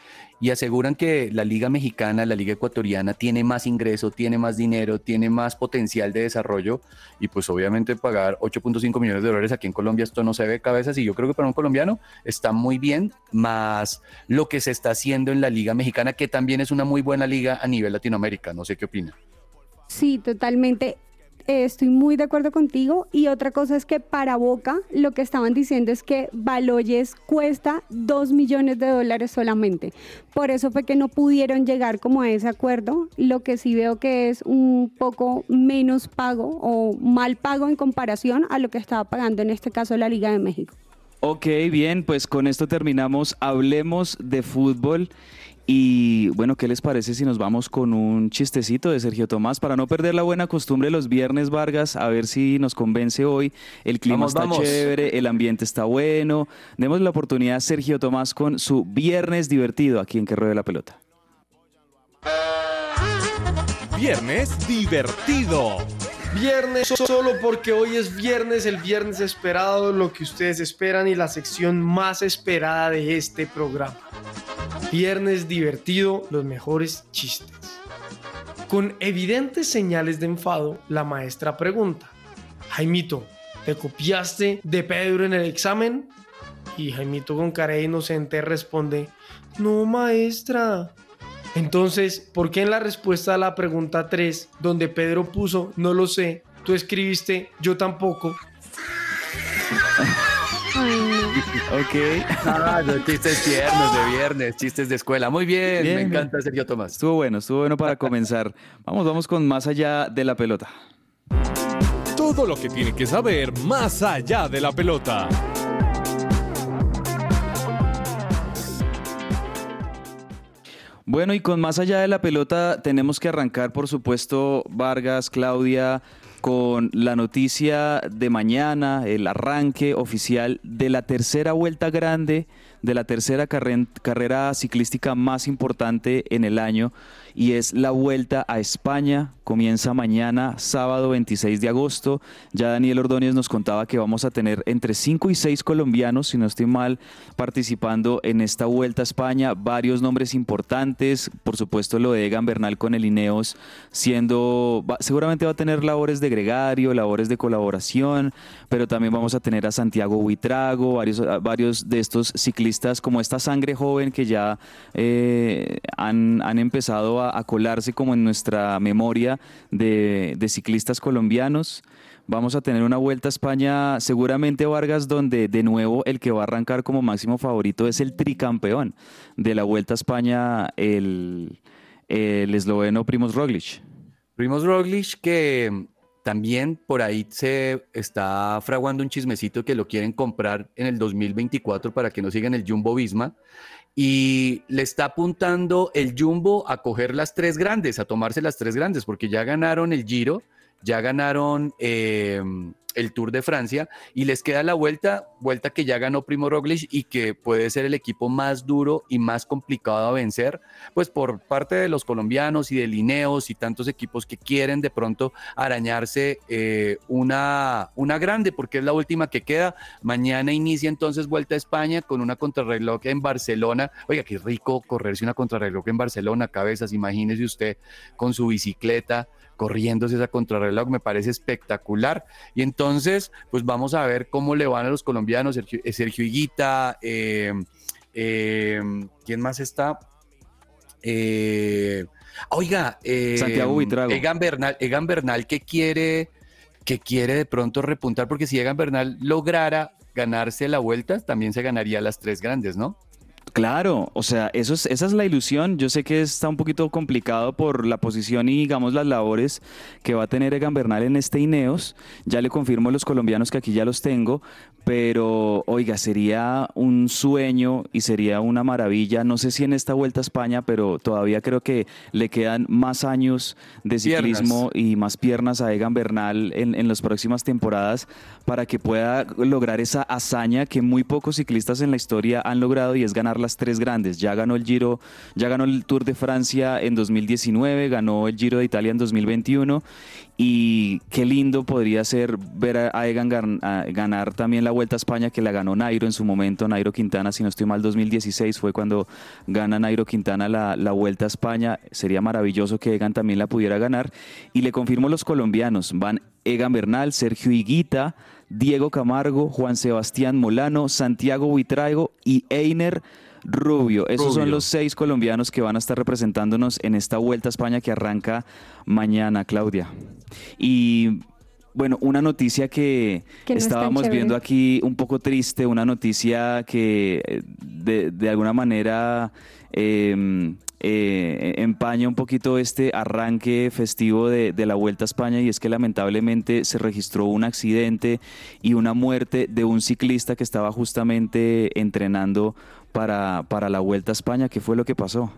y aseguran que la Liga Mexicana, la Liga Ecuatoriana tiene más ingreso, tiene más dinero, tiene más potencial de desarrollo y pues obviamente pagar 8.5 millones de dólares aquí en Colombia esto no se ve cabezas y yo creo que para un colombiano está muy bien, más lo que se está haciendo en la Liga Mexicana, que también es una muy buena liga a nivel Latinoamérica. No sé qué opina. Sí, totalmente. Eh, estoy muy de acuerdo contigo. Y otra cosa es que para Boca lo que estaban diciendo es que Baloyes cuesta 2 millones de dólares solamente. Por eso fue que no pudieron llegar como a ese acuerdo. Lo que sí veo que es un poco menos pago o mal pago en comparación a lo que estaba pagando en este caso la Liga de México. Ok, bien, pues con esto terminamos. Hablemos de fútbol. Y bueno, ¿qué les parece si nos vamos con un chistecito de Sergio Tomás para no perder la buena costumbre los viernes, Vargas? A ver si nos convence hoy. El clima está chévere, el ambiente está bueno. Demos la oportunidad a Sergio Tomás con su viernes divertido aquí en Que Ruede la Pelota. Viernes divertido. Viernes solo porque hoy es viernes, el viernes esperado, lo que ustedes esperan y la sección más esperada de este programa. Viernes divertido, los mejores chistes. Con evidentes señales de enfado, la maestra pregunta, Jaimito, ¿te copiaste de Pedro en el examen? Y Jaimito con cara inocente responde, no maestra. Entonces, ¿por qué en la respuesta a la pregunta 3, donde Pedro puso, no lo sé, tú escribiste, yo tampoco? Ok. Ah, chistes tiernos de viernes, chistes de escuela. Muy bien, me encanta Sergio Tomás. Estuvo bueno, estuvo bueno para comenzar. Vamos, vamos con más allá de la pelota. Todo lo que tiene que saber más allá de la pelota. Bueno, y con más allá de la pelota tenemos que arrancar, por supuesto, Vargas, Claudia, con la noticia de mañana, el arranque oficial de la tercera vuelta grande, de la tercera carrera ciclística más importante en el año y es la vuelta a España. Comienza mañana, sábado 26 de agosto. Ya Daniel Ordóñez nos contaba que vamos a tener entre 5 y 6 colombianos, si no estoy mal, participando en esta vuelta a España. Varios nombres importantes, por supuesto lo de Egan Bernal con el Ineos, siendo, seguramente va a tener labores de gregario, labores de colaboración, pero también vamos a tener a Santiago Huitrago, varios, varios de estos ciclistas como esta sangre joven que ya eh, han, han empezado a, colarse como en nuestra memoria de, ciclistas colombianos. Vamos a tener una vuelta a España, seguramente Vargas, donde de nuevo el que va a arrancar como máximo favorito es el tricampeón de la vuelta a España, el, esloveno Primoz Roglic. Primoz Roglic que también por ahí se está fraguando un chismecito que lo quieren comprar en el 2024 para que no sigan el Jumbo Visma y le está apuntando el Jumbo a coger las tres grandes, a tomarse las tres grandes, porque ya ganaron el Giro, ya ganaron eh, el Tour de Francia y les queda la vuelta, vuelta que ya ganó Primo Roglic y que puede ser el equipo más duro y más complicado a vencer, pues por parte de los colombianos y de Lineos y tantos equipos que quieren de pronto arañarse eh, una, una grande, porque es la última que queda. Mañana inicia entonces Vuelta a España con una contrarreloj en Barcelona. Oiga, qué rico correrse una contrarreloj en Barcelona, cabezas, imagínese usted con su bicicleta corriéndose esa contrarreloj, me parece espectacular. Y entonces, pues vamos a ver cómo le van a los colombianos, Sergio, eh, Sergio Higuita, eh, eh, ¿quién más está? oiga, Santiago Buitrago. Egan Bernal, Egan Bernal que quiere, que quiere de pronto repuntar, porque si Egan Bernal lograra ganarse la vuelta, también se ganaría las tres grandes, ¿no? Claro, o sea, eso es, esa es la ilusión. Yo sé que está un poquito complicado por la posición y, digamos, las labores que va a tener Egan Bernal en este Ineos. Ya le confirmo a los colombianos que aquí ya los tengo, pero, oiga, sería un sueño y sería una maravilla. No sé si en esta vuelta a España, pero todavía creo que le quedan más años de ciclismo y más piernas a Egan Bernal en, en las próximas temporadas para que pueda lograr esa hazaña que muy pocos ciclistas en la historia han logrado y es ganar las tres grandes. Ya ganó el Giro, ya ganó el Tour de Francia en 2019, ganó el Giro de Italia en 2021 Y qué lindo podría ser ver a Egan ganar también la Vuelta a España que la ganó Nairo en su momento, Nairo Quintana, si no estoy mal, 2016 fue cuando gana Nairo Quintana la, la Vuelta a España. Sería maravilloso que Egan también la pudiera ganar. Y le confirmo los colombianos, van Egan Bernal, Sergio Higuita, Diego Camargo, Juan Sebastián Molano, Santiago Buitraigo y Einer Rubio. Esos son los seis colombianos que van a estar representándonos en esta Vuelta a España que arranca mañana, Claudia. Y bueno, una noticia que, estábamos viendo aquí un poco triste, una noticia que eh, de, alguna manera em, eh, empaña un poquito este arranque festivo de, la Vuelta a España y es que lamentablemente se registró un accidente y una muerte de un ciclista que estaba justamente entrenando para, para la Vuelta a España. ¿Qué fue lo que pasó?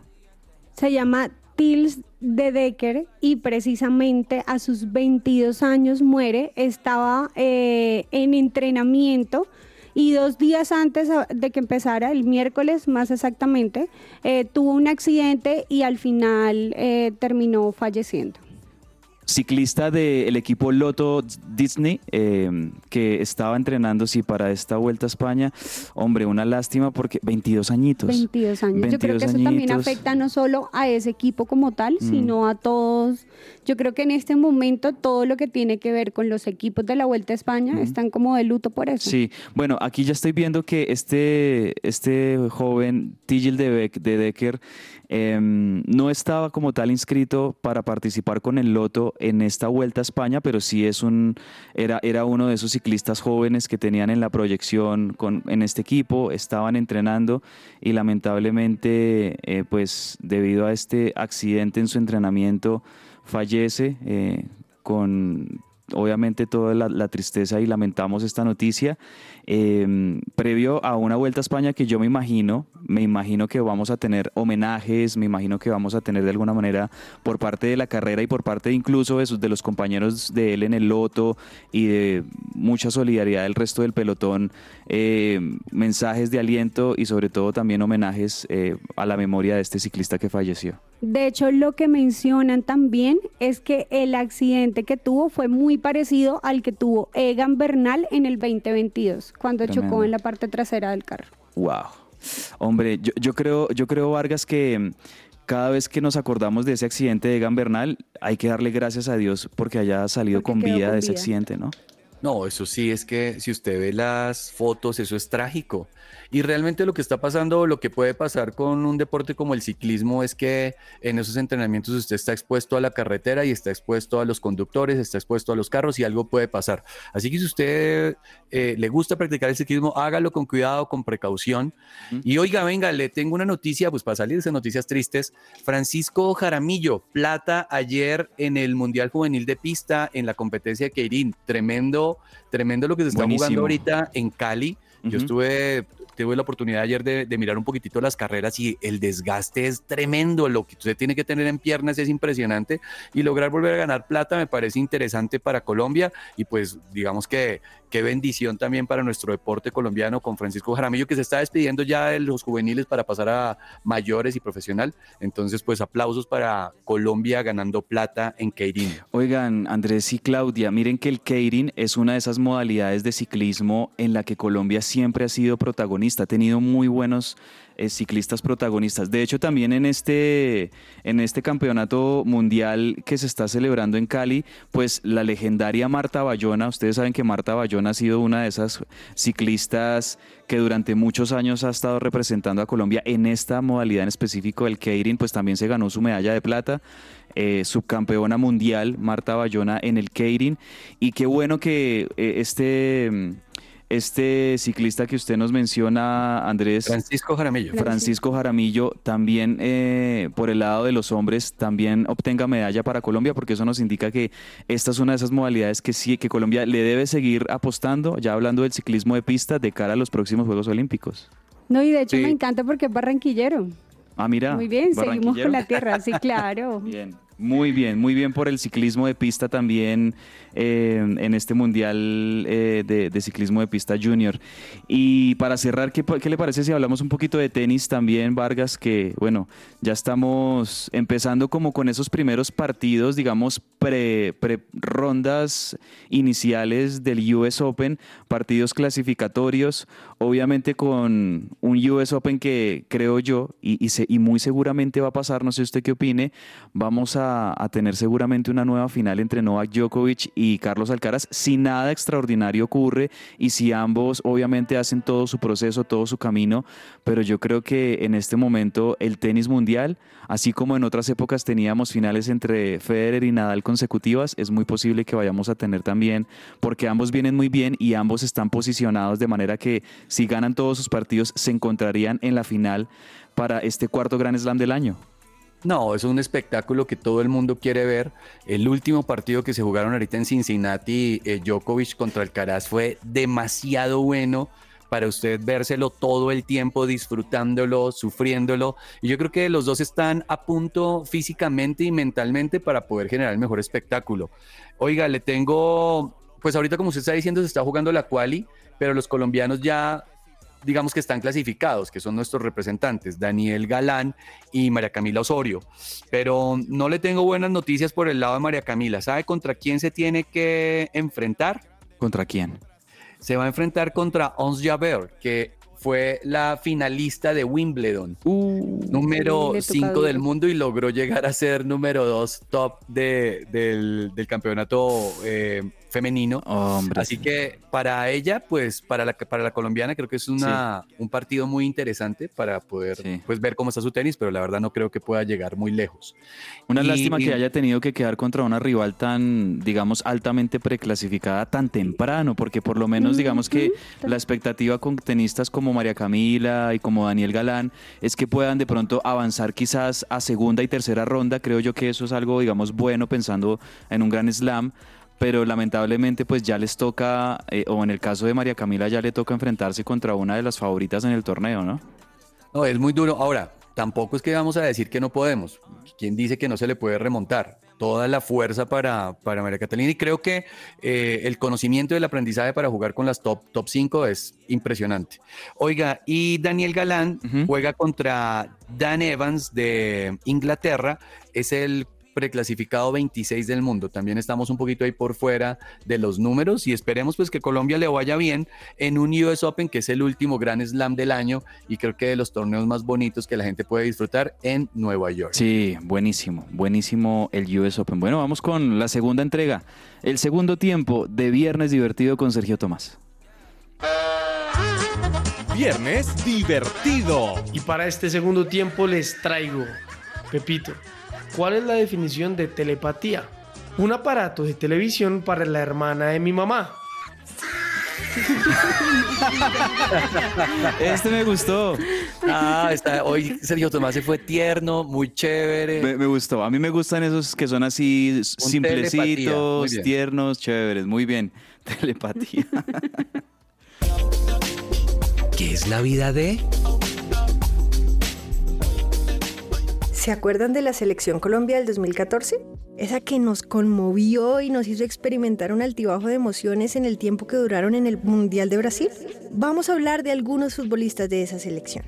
Se llama Tils de Decker y precisamente a sus 22 años muere. Estaba eh, en entrenamiento y dos días antes de que empezara, el miércoles más exactamente, eh, tuvo un accidente y al final eh, terminó falleciendo ciclista del equipo Loto Disney, em, que estaba entrenando, sí, para esta Vuelta a España. Hombre, una lástima porque 22 añitos. 22 años. Yo creo que eso también afecta no solo a ese equipo como tal, mm. sino a todos. Yo creo que en este momento todo lo que tiene que ver con los equipos de la Vuelta a España mm. están como de luto por eso. Sí, bueno, aquí ya estoy viendo que este, este joven Tigil de, de Decker Em, no estaba como tal inscrito para participar con el Loto en esta Vuelta a España, pero sí es un, era, era uno de esos ciclistas jóvenes que tenían en la proyección con, en este equipo, estaban entrenando y lamentablemente, eh, pues debido a este accidente en su entrenamiento, fallece eh, con obviamente toda la, tristeza y lamentamos esta noticia. Em, previo a una vuelta a España que yo me imagino, me imagino que vamos a tener homenajes, me imagino que vamos a tener de alguna manera por parte de la carrera y por parte incluso de, sus, de los compañeros de él en el loto y de mucha solidaridad del resto del pelotón, em, mensajes de aliento y sobre todo también homenajes eh, a la memoria de este ciclista que falleció. De hecho, lo que mencionan también es que el accidente que tuvo fue muy parecido al que tuvo Egan Bernal en el 2022, cuando chocó en la parte trasera del carro. Wow. Hombre, yo, creo, yo creo, Vargas, que mm, cada vez que nos acordamos de ese accidente de Egan Bernal, hay que darle gracias a Dios porque haya salido con vida de ese accidente, ¿no? No, eso sí es que si usted ve las fotos, eso es trágico. Y realmente lo que está pasando, lo que puede pasar con un deporte como el ciclismo es que en esos entrenamientos usted está expuesto a la carretera y está expuesto a los conductores, está expuesto a los carros y algo puede pasar. Así que si usted eh, le gusta practicar el ciclismo, hágalo con cuidado, con precaución. Y oiga, venga, le tengo una noticia, pues para salir de noticias tristes. Francisco Jaramillo, plata ayer en el Mundial Juvenil de Pista en la competencia de Keirin. Tremendo, tremendo lo que se está jugando ahorita en Cali. Yo estuve tuve la oportunidad ayer de, mirar un poquitito las carreras y el desgaste es tremendo, lo que usted tiene que tener en piernas es impresionante y lograr volver a ganar plata me parece interesante para Colombia y pues digamos que qué bendición también para nuestro deporte colombiano con Francisco Jaramillo que se está despidiendo ya de los juveniles para pasar a mayores y profesional. Entonces pues aplausos para Colombia ganando plata en Keirin. Oigan, Andrés y Claudia, miren que el Keirin es una de esas modalidades de ciclismo en la que Colombia siempre ha sido protagonista ha tenido muy buenos eh, ciclistas protagonistas. De hecho, también en este, en este campeonato mundial que se está celebrando en Cali, pues la legendaria Marta Bayona, ustedes saben que Marta Bayona ha sido una de esas ciclistas que durante muchos años ha estado representando a Colombia en esta modalidad en específico del Keirin, pues también se ganó su medalla de plata. Eh, subcampeona mundial Marta Bayona en el Keirin y qué bueno que eh, este este ciclista que usted nos menciona, Andrés. Francisco Jaramillo. Francisco Jaramillo, también eh, por el lado de los hombres, también obtenga medalla para Colombia, porque eso nos indica que esta es una de esas modalidades que sí, que Colombia le debe seguir apostando, ya hablando del ciclismo de pista, de cara a los próximos Juegos Olímpicos. No, y de hecho me encanta porque es barranquillero. Ah, mira. Muy bien, seguimos con la tierra, sí, claro. bien. Muy bien, muy bien por el ciclismo de pista también eh, en este Mundial eh, de, Ciclismo de Pista Junior. Y para cerrar, ¿qué, ¿qué, le parece si hablamos un poquito de tenis también, Vargas? Que bueno, ya estamos empezando como con esos primeros partidos, digamos, pre, pre iniciales del US Open, partidos clasificatorios, obviamente con un US Open que creo yo, y, y, muy seguramente va a pasar, no sé usted qué opine, vamos a, a tener seguramente una nueva final entre Novak Djokovic y Carlos Alcaraz si nada extraordinario ocurre y si ambos obviamente hacen todo su proceso, todo su camino, pero yo creo que en este momento el tenis mundial, así como en otras épocas teníamos finales entre Federer y Nadal consecutivas, es muy posible que vayamos a tener también, porque ambos vienen muy bien y ambos están posicionados de manera que si ganan todos sus partidos se encontrarían en la final para este cuarto Gran Slam del año. No, es un espectáculo que todo el mundo quiere ver. El último partido que se jugaron ahorita en Cincinnati, eh, Djokovic contra Alcaraz, fue demasiado bueno para usted vérselo todo el tiempo, disfrutándolo, sufriéndolo. Y yo creo que los dos están a punto físicamente y mentalmente para poder generar el mejor espectáculo. Oiga, le tengo, pues ahorita como usted está diciendo, se está jugando la quali, pero los colombianos ya digamos que están clasificados, que son nuestros representantes, Daniel Galán y María Camila Osorio. Pero no le tengo buenas noticias por el lado de María Camila. ¿Sabe contra quién se tiene que enfrentar? ¿Contra quién? Se va a enfrentar contra Ons Javert, que fue la finalista de Wimbledon, uh, número 5 del mundo y logró llegar a ser número 2 top de, del, del, campeonato eh, femenino. Así que para ella, pues para la, para la colombiana creo que es una, un partido muy interesante para poder pues, ver cómo está su tenis, pero la verdad no creo que pueda llegar muy lejos. Una lástima que haya tenido que quedar contra una rival tan, digamos, altamente preclasificada tan temprano, porque por lo menos digamos que la expectativa con tenistas como María Camila y como Daniel Galán es que puedan de pronto avanzar quizás a segunda y tercera ronda. Creo yo que eso es algo, digamos, bueno pensando en un gran slam pero lamentablemente pues ya les toca, eh, o en el caso de María Camila ya le toca enfrentarse contra una de las favoritas en el torneo, ¿no? No, es muy duro. Ahora, tampoco es que vamos a decir que no podemos. ¿Quién dice que no se le puede remontar? Toda la fuerza para, para María Catalina y creo que eh, el conocimiento del aprendizaje para jugar con las top, top 5 es impresionante. Oiga, y Daniel Galán juega contra Dan Evans de Inglaterra, es el preclasificado 26 del mundo. También estamos un poquito ahí por fuera de los números y esperemos pues que Colombia le vaya bien en un US Open que es el último gran slam del año y creo que de los torneos más bonitos que la gente puede disfrutar en Nueva York. Sí, buenísimo, buenísimo el US Open. Bueno, vamos con la segunda entrega, el segundo tiempo de Viernes Divertido con Sergio Tomás. Viernes divertido. Y para este segundo tiempo les traigo, Pepito, ¿Cuál es la definición de telepatía? Un aparato de televisión para la hermana de mi mamá. Este me gustó. Ah, está, hoy Sergio Tomás se fue tierno, muy chévere. Me, gustó. A mí me gustan esos que son así simplecitos, tiernos, chéveres. Muy bien. Telepatía. ¿Qué es la vida de? ¿Se acuerdan de la selección Colombia del 2014? Esa que nos conmovió y nos hizo experimentar un altibajo de emociones en el tiempo que duraron en el Mundial de Brasil. Vamos a hablar de algunos futbolistas de esa selección.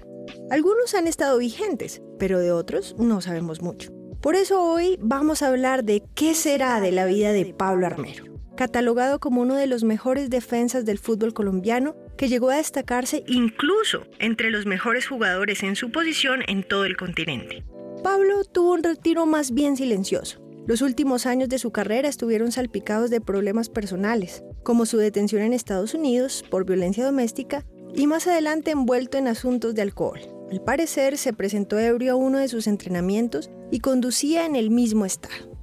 Algunos han estado vigentes, pero de otros no sabemos mucho. Por eso hoy vamos a hablar de qué será de la vida de Pablo Armero, catalogado como uno de los mejores defensas del fútbol colombiano que llegó a destacarse incluso entre los mejores jugadores en su posición en todo el continente. Pablo tuvo un retiro más bien silencioso. Los últimos años de su carrera estuvieron salpicados de problemas personales, como su detención en Estados Unidos por violencia doméstica y más adelante envuelto en asuntos de alcohol. Al parecer se presentó ebrio a uno de sus entrenamientos y conducía en el mismo estado.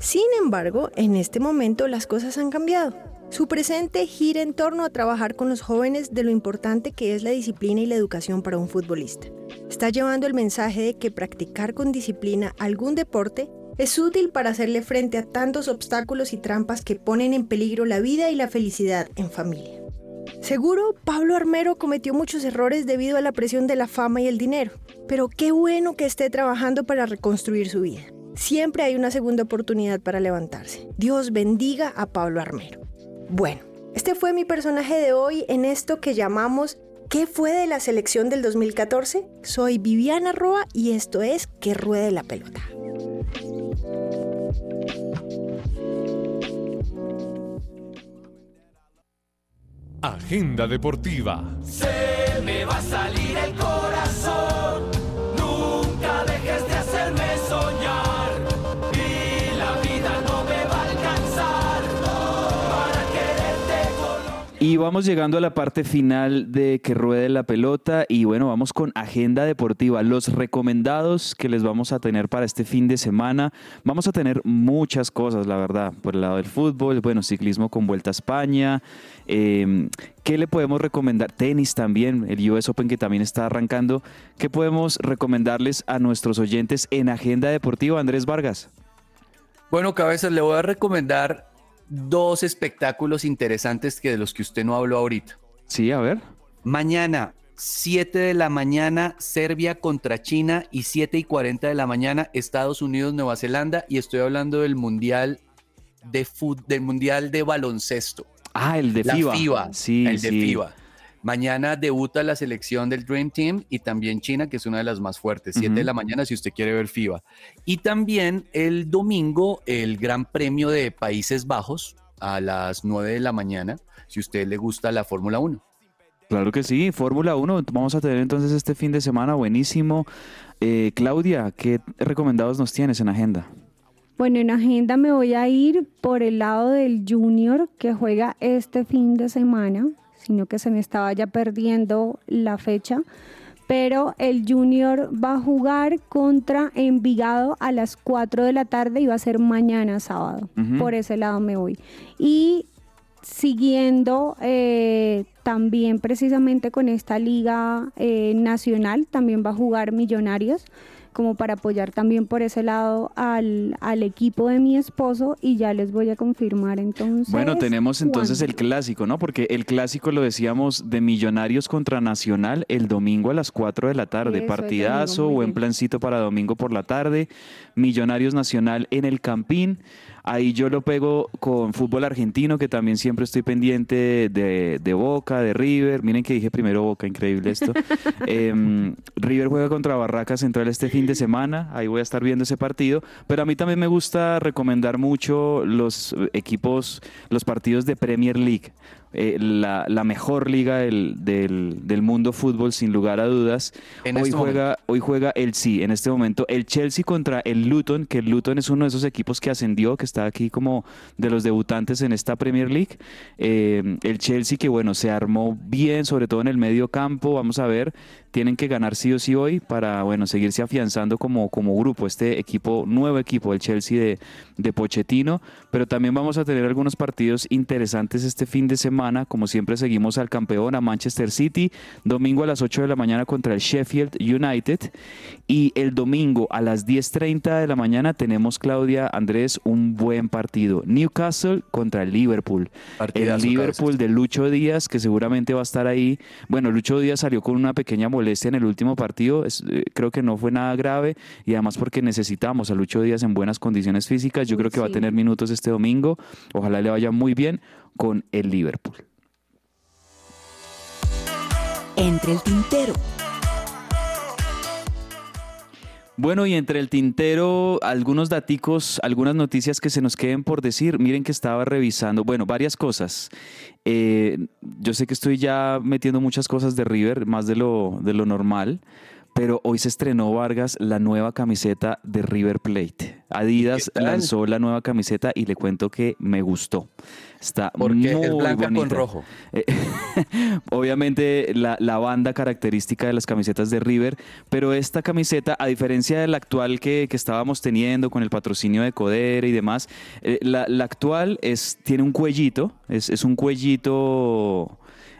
Sin embargo, en este momento las cosas han cambiado. Su presente gira en torno a trabajar con los jóvenes de lo importante que es la disciplina y la educación para un futbolista. Está llevando el mensaje de que practicar con disciplina algún deporte es útil para hacerle frente a tantos obstáculos y trampas que ponen en peligro la vida y la felicidad en familia. Seguro, Pablo Armero cometió muchos errores debido a la presión de la fama y el dinero, pero qué bueno que esté trabajando para reconstruir su vida. siempre hay una segunda oportunidad para levantarse. Dios bendiga a Pablo Armero. Bueno, este fue mi personaje de hoy en esto que llamamos ¿Qué fue de la selección del 2014? Soy Viviana Roa y esto es Que Ruede la Pelota. Agenda Deportiva. Se me va a salir el Vamos llegando a la parte final de que ruede la pelota y bueno, vamos con agenda deportiva, los recomendados que les vamos a tener para este fin de semana. Vamos a tener muchas cosas, la verdad, por el lado del fútbol, bueno, ciclismo con Vuelta a España. Eh, ¿Qué le podemos recomendar? Tenis también, el US Open que también está arrancando. ¿Qué podemos recomendarles a nuestros oyentes en agenda deportiva, Andrés Vargas? Bueno, cabezas, le voy a recomendar dos espectáculos interesantes que de los que usted no habló ahorita. Sí, a ver. Mañana, 7 de la mañana, Serbia contra China y 7 y 40 de la mañana, Estados Unidos, Nueva Zelanda. Y estoy hablando del Mundial de, fut- del mundial de baloncesto. Ah, el de La FIBA. FIBA. Sí, el de sí. FIBA. Mañana debuta la selección del Dream Team y también China, que es una de las más fuertes. 7 de la mañana si usted quiere ver FIBA. Y también el domingo el Gran Premio de Países Bajos a las 9 de la mañana, si a usted le gusta la Fórmula 1. Claro que sí, Fórmula 1. Vamos a tener entonces este fin de semana buenísimo. Eh, Claudia, ¿qué recomendados nos tienes en agenda? Bueno, en agenda me voy a ir por el lado del Junior que juega este fin de semana, sino que se me estaba ya perdiendo la fecha. Pero el Junior va a jugar contra Envigado a las 4 de la tarde y va a ser mañana sábado. Por ese lado me voy. Y siguiendo eh, también precisamente con esta liga eh, nacional, también va a jugar Millonarios como para apoyar también por ese lado al, al equipo de mi esposo y ya les voy a confirmar entonces. Bueno, tenemos entonces el clásico, ¿no? Porque el clásico lo decíamos de Millonarios contra Nacional el domingo a las 4 de la tarde. Eso, Partidazo, buen plancito para domingo por la tarde. Millonarios Nacional en el Campín. Ahí yo lo pego con fútbol argentino, que también siempre estoy pendiente de, de Boca, de River. Miren que dije primero Boca, increíble esto. Em, River juega contra Barraca Central este fin de semana. Ahí voy a estar viendo ese partido. Pero a mí también me gusta recomendar mucho los equipos, los partidos de Premier League. Eh, la, la mejor liga del, del- del mundo fútbol, sin lugar a dudas. En hoy, este juega, hoy juega el sí, en este momento, el Chelsea contra el Luton, que el Luton es uno de esos equipos que ascendió, que está aquí como de los debutantes en esta Premier League. Eh, el Chelsea que bueno, se armó bien, sobre todo en el medio campo, vamos a ver, tienen que ganar sí o sí hoy para bueno, seguirse afianzando como, como grupo, este equipo, nuevo equipo, el Chelsea de, de Pochettino, pero también vamos a tener algunos partidos interesantes este fin de semana, como siempre seguimos al campeón, a Manchester City, domingo a las 8 de la mañana contra el Sheffield United y el domingo a las 10.30 de la mañana tenemos, Claudia Andrés, un buen partido, Newcastle contra el Liverpool. Partidazo, el Liverpool cabezas. de Lucho Díaz, que seguramente va a estar ahí. Bueno, Lucho Díaz salió con una pequeña molestia en el último partido. es- eh, creo que no fue nada grave y además porque necesitamos a Lucho Díaz en buenas condiciones físicas. Yo creo que va a tener minutos este domingo. Ojalá le vaya muy bien con el Liverpool. Entre el tintero. Bueno, y entre el tintero, algunos daticos, algunas noticias que se nos queden por decir. Miren que estaba revisando, bueno, varias cosas. Eh, yo sé que estoy ya metiendo muchas cosas de River, más de lo, de lo normal, pero hoy se estrenó Vargas la nueva camiseta de River Plate. Adidas lanzó la nueva camiseta y le cuento que me gustó. Está Porque muy es blanca con rojo. Eh, obviamente la, la banda característica de las camisetas de River, pero esta camiseta, a diferencia de la actual que, que estábamos teniendo con el patrocinio de Codere y demás, eh, la, la actual es, tiene un cuellito, es, es un cuellito...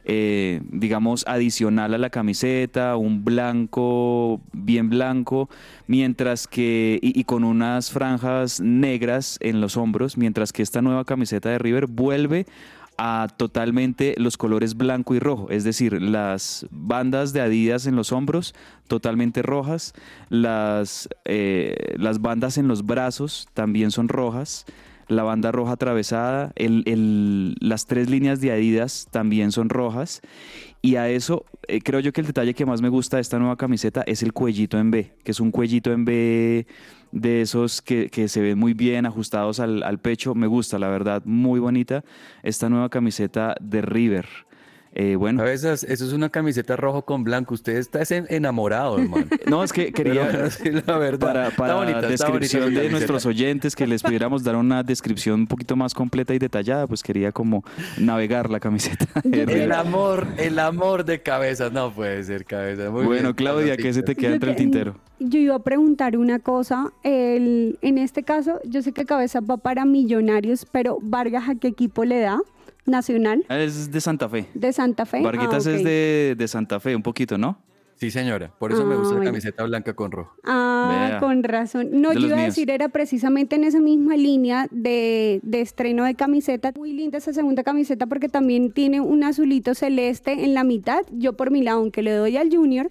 eh, digamos, adicional a la camiseta, un blanco, bien blanco, mientras que, y, con unas franjas negras en los hombros, mientras que esta nueva camiseta de River vuelve a totalmente los colores blanco y rojo, es decir, las bandas de Adidas en los hombros totalmente rojas, las, eh, las bandas en los brazos también son rojas, la banda roja atravesada, las tres líneas de Adidas también son rojas y a eso eh, creo yo que el detalle que más me gusta de esta nueva camiseta es el cuellito en B, que es un cuellito en B de esos que, se ven muy bien ajustados al, al, pecho. Me gusta, la verdad, muy bonita esta nueva camiseta de River. Eh, bueno. eso es una camiseta rojo con blanco. Usted está enamorado, hermano. No, es que quería, la verdad. Para, la descripción de nuestros oyentes, que les pudiéramos dar una descripción un poquito más completa y detallada, pues quería como navegar la camiseta. el amor, el amor de cabeza. No puede ser cabeza. bueno, Claudia, ¿qué se te queda entre el tintero? Yo iba a preguntar una cosa. El, en este caso, yo sé que cabeza va para millonarios, pero Vargas, ¿a qué equipo le da? Nacional. Es de Santa Fe. De Santa Fe. Varguitas ah, es de, Santa Fe, un poquito, ¿no? Sí, señora. Por eso me gusta la ah, camiseta blanca con rojo. Ah, con razón. No, yo iba a decir, era precisamente en esa misma línea de, de, estreno de camiseta. Muy linda esa segunda camiseta porque también tiene un azulito celeste en la mitad. Yo por mi lado, aunque le doy al junior,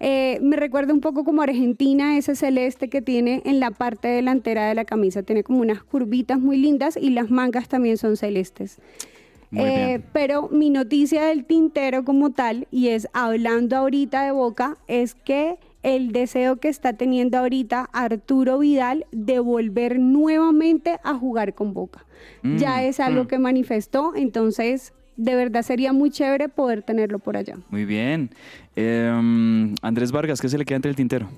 eh, me recuerda un poco como Argentina, ese celeste que tiene en la parte delantera de la camisa. Tiene como unas curvitas muy lindas y las mangas también son celestes. Eh, pero mi noticia del tintero como tal, y es hablando ahorita de Boca, es que el deseo que está teniendo ahorita Arturo Vidal de volver nuevamente a jugar con Boca. ya mm, es algo mm. que manifestó, entonces de verdad sería muy chévere poder tenerlo por allá. Muy bien. Em, Andrés Vargas, ¿qué se le queda entre el tintero?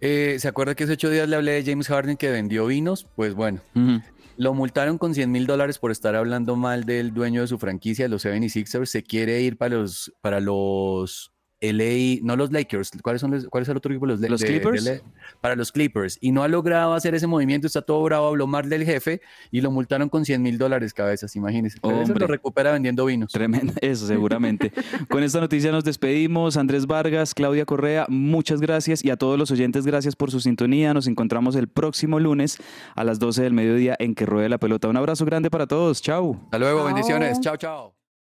Eh, ¿Se acuerda que hace ocho días le hablé de James Harden que vendió vinos? Pues bueno, lo multaron con 100 mil dólares por estar hablando mal del dueño de su franquicia, los 76ers. Se quiere ir para los, para los LA, no los Lakers, ¿cuáles son los, ¿cuál es el otro equipo? Los, ¿Los Clippers. para los Clippers. Y no ha logrado hacer ese movimiento, está todo bravo, habló mal del jefe y lo multaron con 100 mil dólares cabezas, imagínense. Pero eso lo recupera vendiendo vinos. Tremendo, eso seguramente. con esta noticia nos despedimos. Andrés Vargas, Claudia Correa, muchas gracias y a todos los oyentes, gracias por su sintonía. Nos encontramos el próximo lunes a las 12 del mediodía en Que Ruede la Pelota. Un abrazo grande para todos. Chao. Hasta luego, bendiciones. Chao, chao.